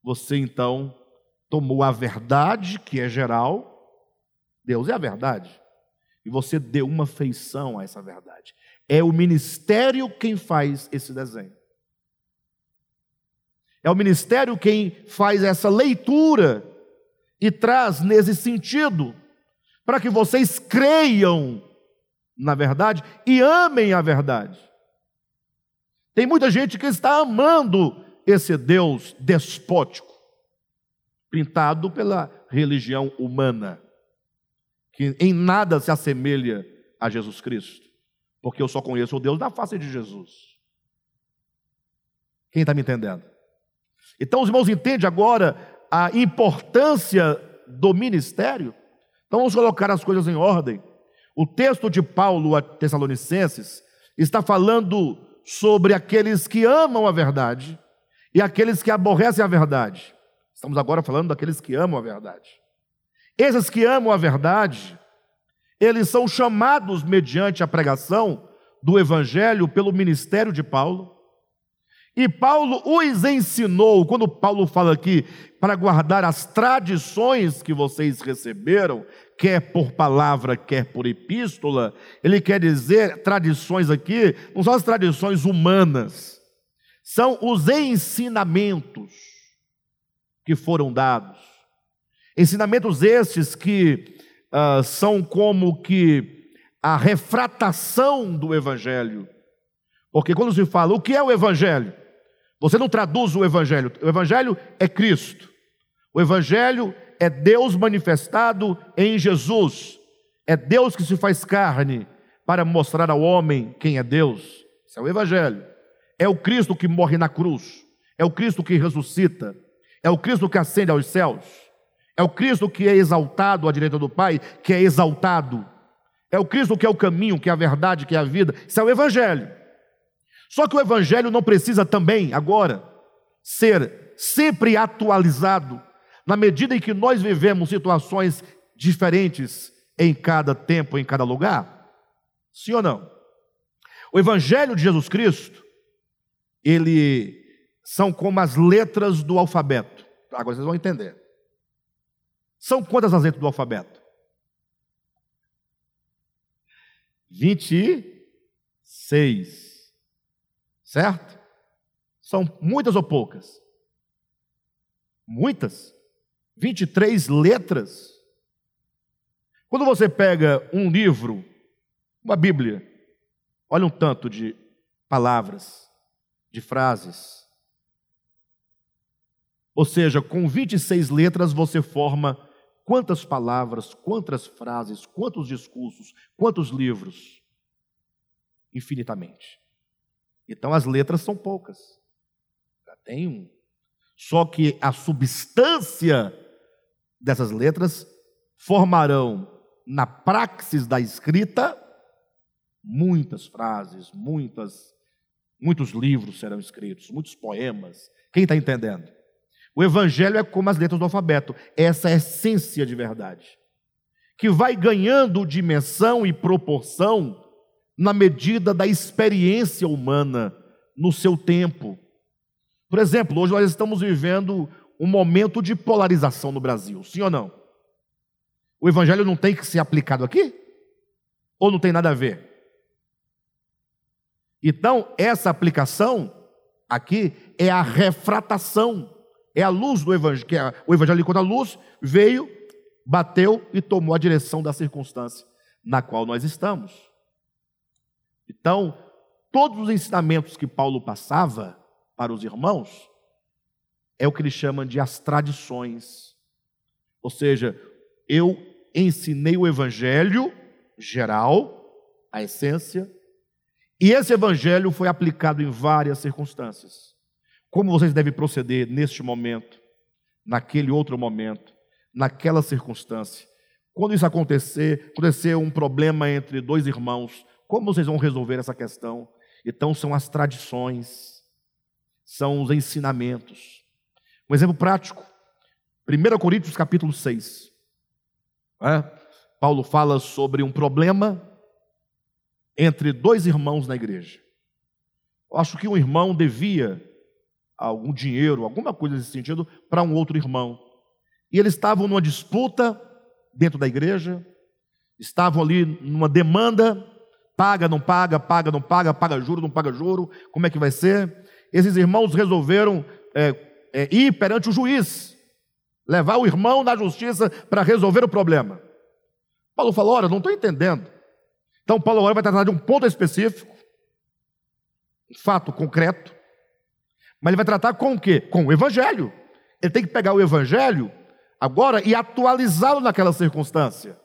você então tomou a verdade, que é geral, Deus é a verdade, e você deu uma feição a essa verdade. É o ministério quem faz esse desenho. É o ministério quem faz essa leitura e traz nesse sentido, para que vocês creiam na verdade e amem a verdade. Tem muita gente que está amando esse Deus despótico, pintado pela religião humana, que em nada se assemelha a Jesus Cristo, porque eu só conheço o Deus da face de Jesus. Quem está me entendendo? Então os irmãos entendem agora a importância do ministério? Então vamos colocar as coisas em ordem. O texto de Paulo a Tessalonicenses está falando sobre aqueles que amam a verdade e aqueles que aborrecem a verdade. Estamos agora falando daqueles que amam a verdade. Esses que amam a verdade, eles são chamados mediante a pregação do evangelho pelo ministério de Paulo. E Paulo os ensinou, quando Paulo fala aqui, para guardar as tradições que vocês receberam, quer por palavra, quer por epístola, ele quer dizer tradições aqui, não são as tradições humanas, são os ensinamentos que foram dados. Ensinamentos estes que uh, são como que a refratação do Evangelho. Porque quando se fala o que é o Evangelho, você não traduz o Evangelho. O Evangelho é Cristo. O Evangelho é Deus manifestado em Jesus. É Deus que se faz carne para mostrar ao homem quem é Deus. Isso é o Evangelho. É o Cristo que morre na cruz. É o Cristo que ressuscita. É o Cristo que ascende aos céus. É o Cristo que é exaltado à direita do Pai, que é exaltado. É o Cristo que é o caminho, que é a verdade, que é a vida. Isso é o Evangelho. Só que o Evangelho não precisa também, agora, ser sempre atualizado, na medida em que nós vivemos situações diferentes em cada tempo, em cada lugar? Sim ou não? O Evangelho de Jesus Cristo, ele são como as letras do alfabeto. Agora vocês vão entender. São quantas as letras do alfabeto? 26. Certo? São muitas ou poucas? Muitas. 23 letras. Quando você pega um livro, uma Bíblia, olha um tanto de palavras, de frases. Ou seja, com 26 letras você forma quantas palavras, quantas frases, quantos discursos, quantos livros? Infinitamente. Então as letras são poucas. Já tem um. Só que a substância dessas letras formarão na praxis da escrita muitas frases, muitas muitos livros serão escritos, muitos poemas. Quem está entendendo? O evangelho é como as letras do alfabeto, essa é essência de verdade, que vai ganhando dimensão e proporção na medida da experiência humana no seu tempo. Por exemplo, hoje nós estamos vivendo um momento de polarização no Brasil, sim ou não? O evangelho não tem que ser aplicado aqui? Ou não tem nada a ver? Então, essa aplicação aqui é a refratação, é a luz do evangelho, que é o evangelho enquanto a luz veio, bateu e tomou a direção da circunstância na qual nós estamos. Então, todos os ensinamentos que Paulo passava para os irmãos é o que ele chama de as tradições. Ou seja, eu ensinei o evangelho geral, a essência, e esse evangelho foi aplicado em várias circunstâncias. Como vocês devem proceder neste momento, naquele outro momento, naquela circunstância. Quando isso acontecer, acontecer um problema entre dois irmãos, como vocês vão resolver essa questão? Então, são as tradições, são os ensinamentos. Um exemplo prático, 1 Coríntios capítulo 6. É? Paulo fala sobre um problema entre dois irmãos na igreja. Eu acho que um irmão devia algum dinheiro, alguma coisa nesse sentido, para um outro irmão. E eles estavam numa disputa dentro da igreja, estavam ali numa demanda Paga, não paga, paga, não paga, paga juro, não paga juro, como é que vai ser? Esses irmãos resolveram é, é, ir perante o juiz, levar o irmão na justiça para resolver o problema. Paulo falou: Olha, não estou entendendo. Então, Paulo agora vai tratar de um ponto específico, um fato concreto, mas ele vai tratar com o quê? Com o evangelho. Ele tem que pegar o evangelho agora e atualizá-lo naquela circunstância.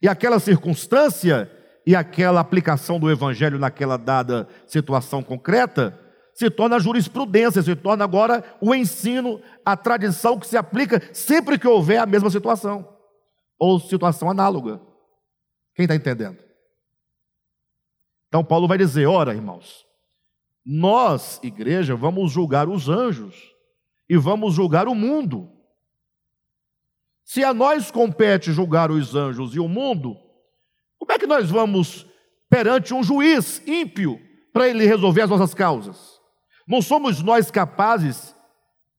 E aquela circunstância e aquela aplicação do evangelho naquela dada situação concreta se torna jurisprudência, se torna agora o ensino, a tradição que se aplica sempre que houver a mesma situação ou situação análoga. Quem está entendendo? Então, Paulo vai dizer: ora, irmãos, nós, igreja, vamos julgar os anjos e vamos julgar o mundo. Se a nós compete julgar os anjos e o mundo, como é que nós vamos perante um juiz ímpio para ele resolver as nossas causas? Não somos nós capazes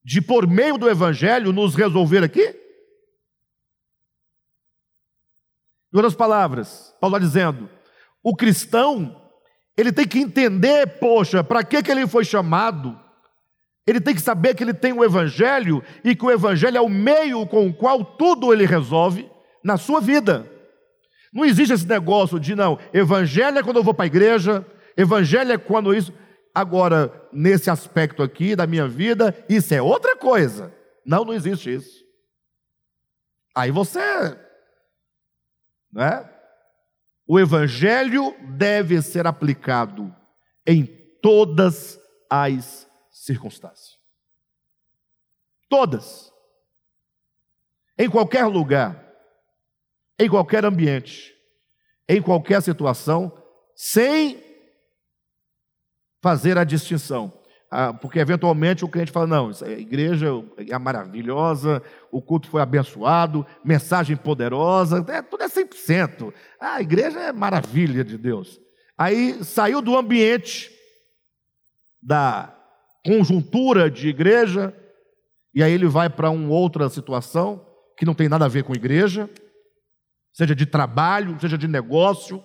de, por meio do Evangelho, nos resolver aqui? Em outras palavras, Paulo está dizendo: o cristão, ele tem que entender, poxa, para que, que ele foi chamado, ele tem que saber que ele tem o Evangelho e que o Evangelho é o meio com o qual tudo ele resolve na sua vida. Não existe esse negócio de não, Evangelho é quando eu vou para a igreja, Evangelho é quando isso. Agora, nesse aspecto aqui da minha vida, isso é outra coisa. Não, não existe isso. Aí você. Né? O Evangelho deve ser aplicado em todas as circunstância. Todas. Em qualquer lugar, em qualquer ambiente, em qualquer situação, sem fazer a distinção. Ah, porque eventualmente o cliente fala: não, a igreja é maravilhosa, o culto foi abençoado, mensagem poderosa, é, tudo é 100%. Ah, a igreja é maravilha de Deus. Aí saiu do ambiente da conjuntura de igreja, e aí ele vai para uma outra situação que não tem nada a ver com igreja, seja de trabalho, seja de negócio,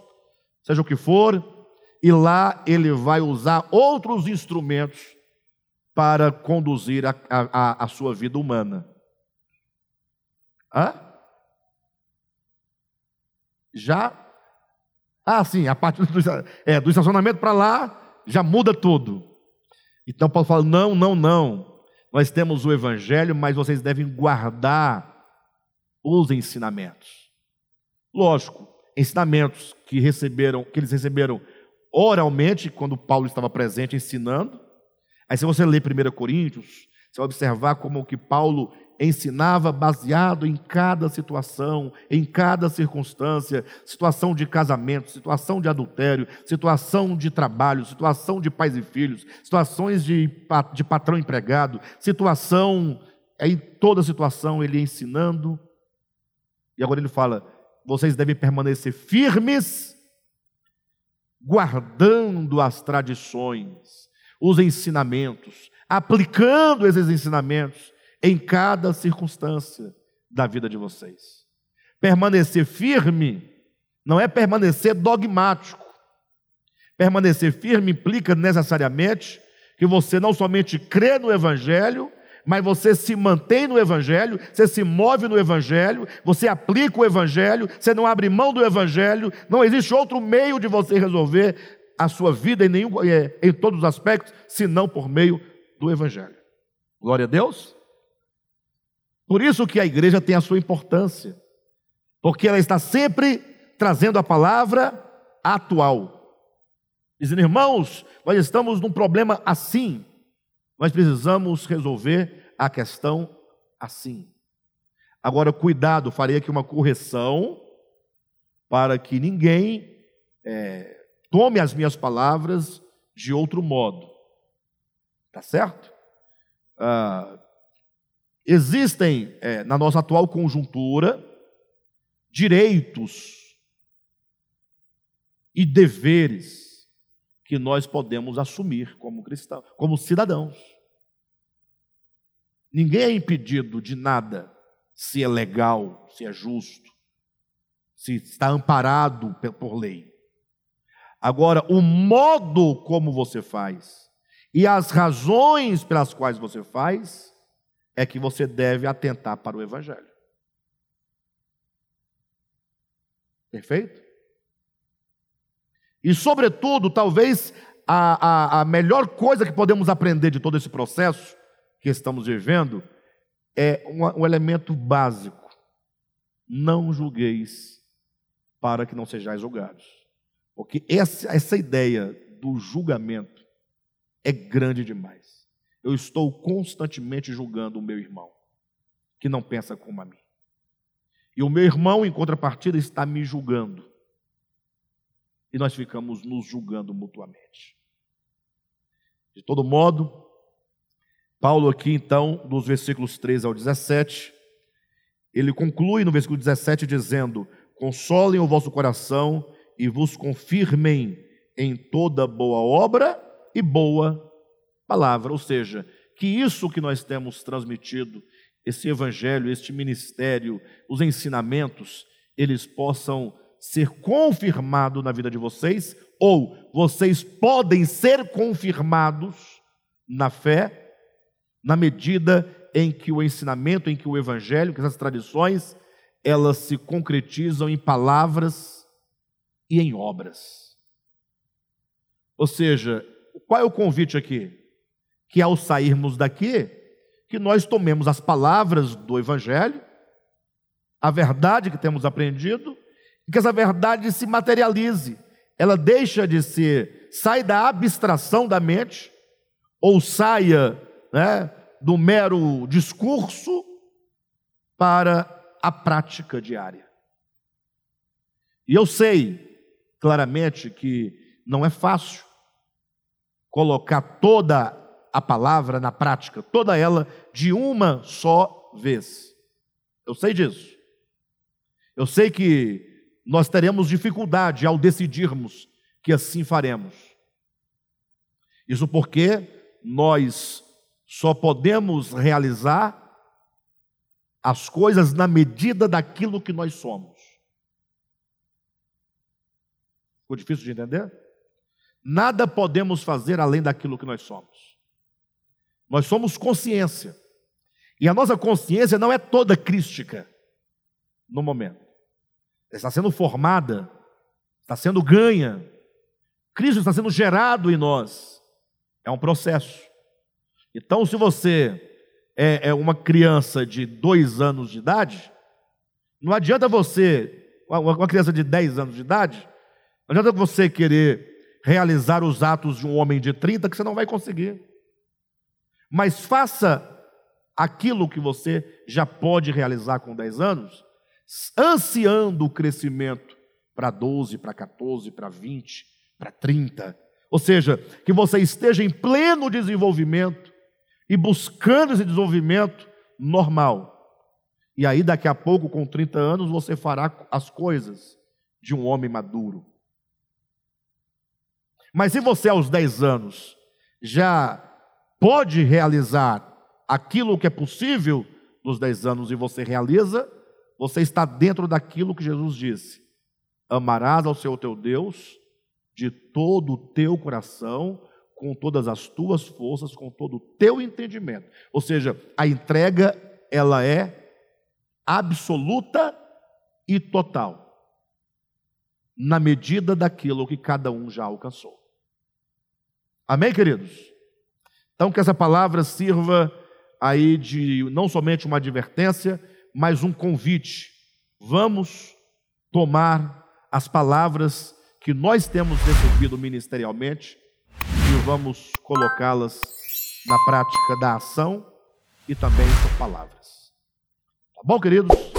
seja o que for, e lá ele vai usar outros instrumentos para conduzir a, a, a sua vida humana. Hã? Já? Ah, sim, a partir do, é, do estacionamento para lá, já muda tudo. Então Paulo fala: não, não, não. Nós temos o Evangelho, mas vocês devem guardar os ensinamentos. Lógico, ensinamentos que receberam, que eles receberam oralmente, quando Paulo estava presente ensinando. Aí, se você ler 1 Coríntios, você vai observar como que Paulo ensinava baseado em cada situação, em cada circunstância, situação de casamento, situação de adultério, situação de trabalho, situação de pais e filhos, situações de, de patrão empregado, situação, em toda situação ele ensinando. E agora ele fala: vocês devem permanecer firmes, guardando as tradições, os ensinamentos, aplicando esses ensinamentos em cada circunstância da vida de vocês. Permanecer firme não é permanecer dogmático. Permanecer firme implica necessariamente que você não somente crê no Evangelho, mas você se mantém no Evangelho, você se move no Evangelho, você aplica o Evangelho, você não abre mão do Evangelho, não existe outro meio de você resolver a sua vida em, nenhum, é, em todos os aspectos, senão por meio do Evangelho. Glória a Deus. Por isso que a igreja tem a sua importância, porque ela está sempre trazendo a palavra atual. Dizendo, irmãos, nós estamos num problema assim, nós precisamos resolver a questão assim. Agora, cuidado, farei aqui uma correção para que ninguém é, tome as minhas palavras de outro modo. Tá certo? Ah, Existem, é, na nossa atual conjuntura, direitos e deveres que nós podemos assumir como cristãos, como cidadãos. Ninguém é impedido de nada se é legal, se é justo, se está amparado por lei. Agora, o modo como você faz e as razões pelas quais você faz é que você deve atentar para o Evangelho. Perfeito? E, sobretudo, talvez a, a, a melhor coisa que podemos aprender de todo esse processo que estamos vivendo é um, um elemento básico: não julgueis para que não sejais julgados. Porque essa, essa ideia do julgamento é grande demais. Eu estou constantemente julgando o meu irmão, que não pensa como a mim. E o meu irmão, em contrapartida, está me julgando. E nós ficamos nos julgando mutuamente. De todo modo, Paulo aqui então, dos versículos 13 ao 17, ele conclui no versículo 17 dizendo: Consolem o vosso coração e vos confirmem em toda boa obra e boa palavra. Ou seja, que isso que nós temos transmitido, esse evangelho, este ministério, os ensinamentos, eles possam ser confirmados na vida de vocês, ou vocês podem ser confirmados na fé, na medida em que o ensinamento, em que o evangelho, que essas tradições, elas se concretizam em palavras e em obras. Ou seja, qual é o convite aqui? Que ao sairmos daqui, que nós tomemos as palavras do evangelho, a verdade que temos aprendido, e que essa verdade se materialize. Ela deixa de ser, sai da abstração da mente, ou saia né, do mero discurso para a prática diária. E eu sei claramente que não é fácil colocar toda a palavra na prática, toda ela de uma só vez. Eu sei disso. Eu sei que nós teremos dificuldade ao decidirmos que assim faremos. Isso porque nós só podemos realizar as coisas na medida daquilo que nós somos. Ficou difícil de entender? Nada podemos fazer além daquilo que nós somos. Nós somos consciência. E a nossa consciência não é toda crística no momento. Está sendo formada, está sendo ganha. Cristo está sendo gerado em nós. É um processo. Então, se você é, é uma criança de dois anos de idade, não adianta você, uma criança de 10 anos de idade, não adianta você querer realizar os atos de um homem de 30 que você não vai conseguir. Mas faça aquilo que você já pode realizar com 10 anos, ansiando o crescimento para 12, para 14, para 20, para 30. Ou seja, que você esteja em pleno desenvolvimento e buscando esse desenvolvimento normal. E aí, daqui a pouco, com 30 anos, você fará as coisas de um homem maduro. Mas se você, aos 10 anos, já pode realizar aquilo que é possível nos 10 anos e você realiza, você está dentro daquilo que Jesus disse: amarás ao Senhor teu Deus de todo o teu coração, com todas as tuas forças, com todo o teu entendimento. Ou seja, a entrega ela é absoluta e total, na medida daquilo que cada um já alcançou. Amém, queridos? Então que essa palavra sirva aí de não somente uma advertência, mas um convite. Vamos tomar as palavras que nós temos recebido ministerialmente vamos colocá-las na prática da ação e também por palavras. Tá bom, queridos?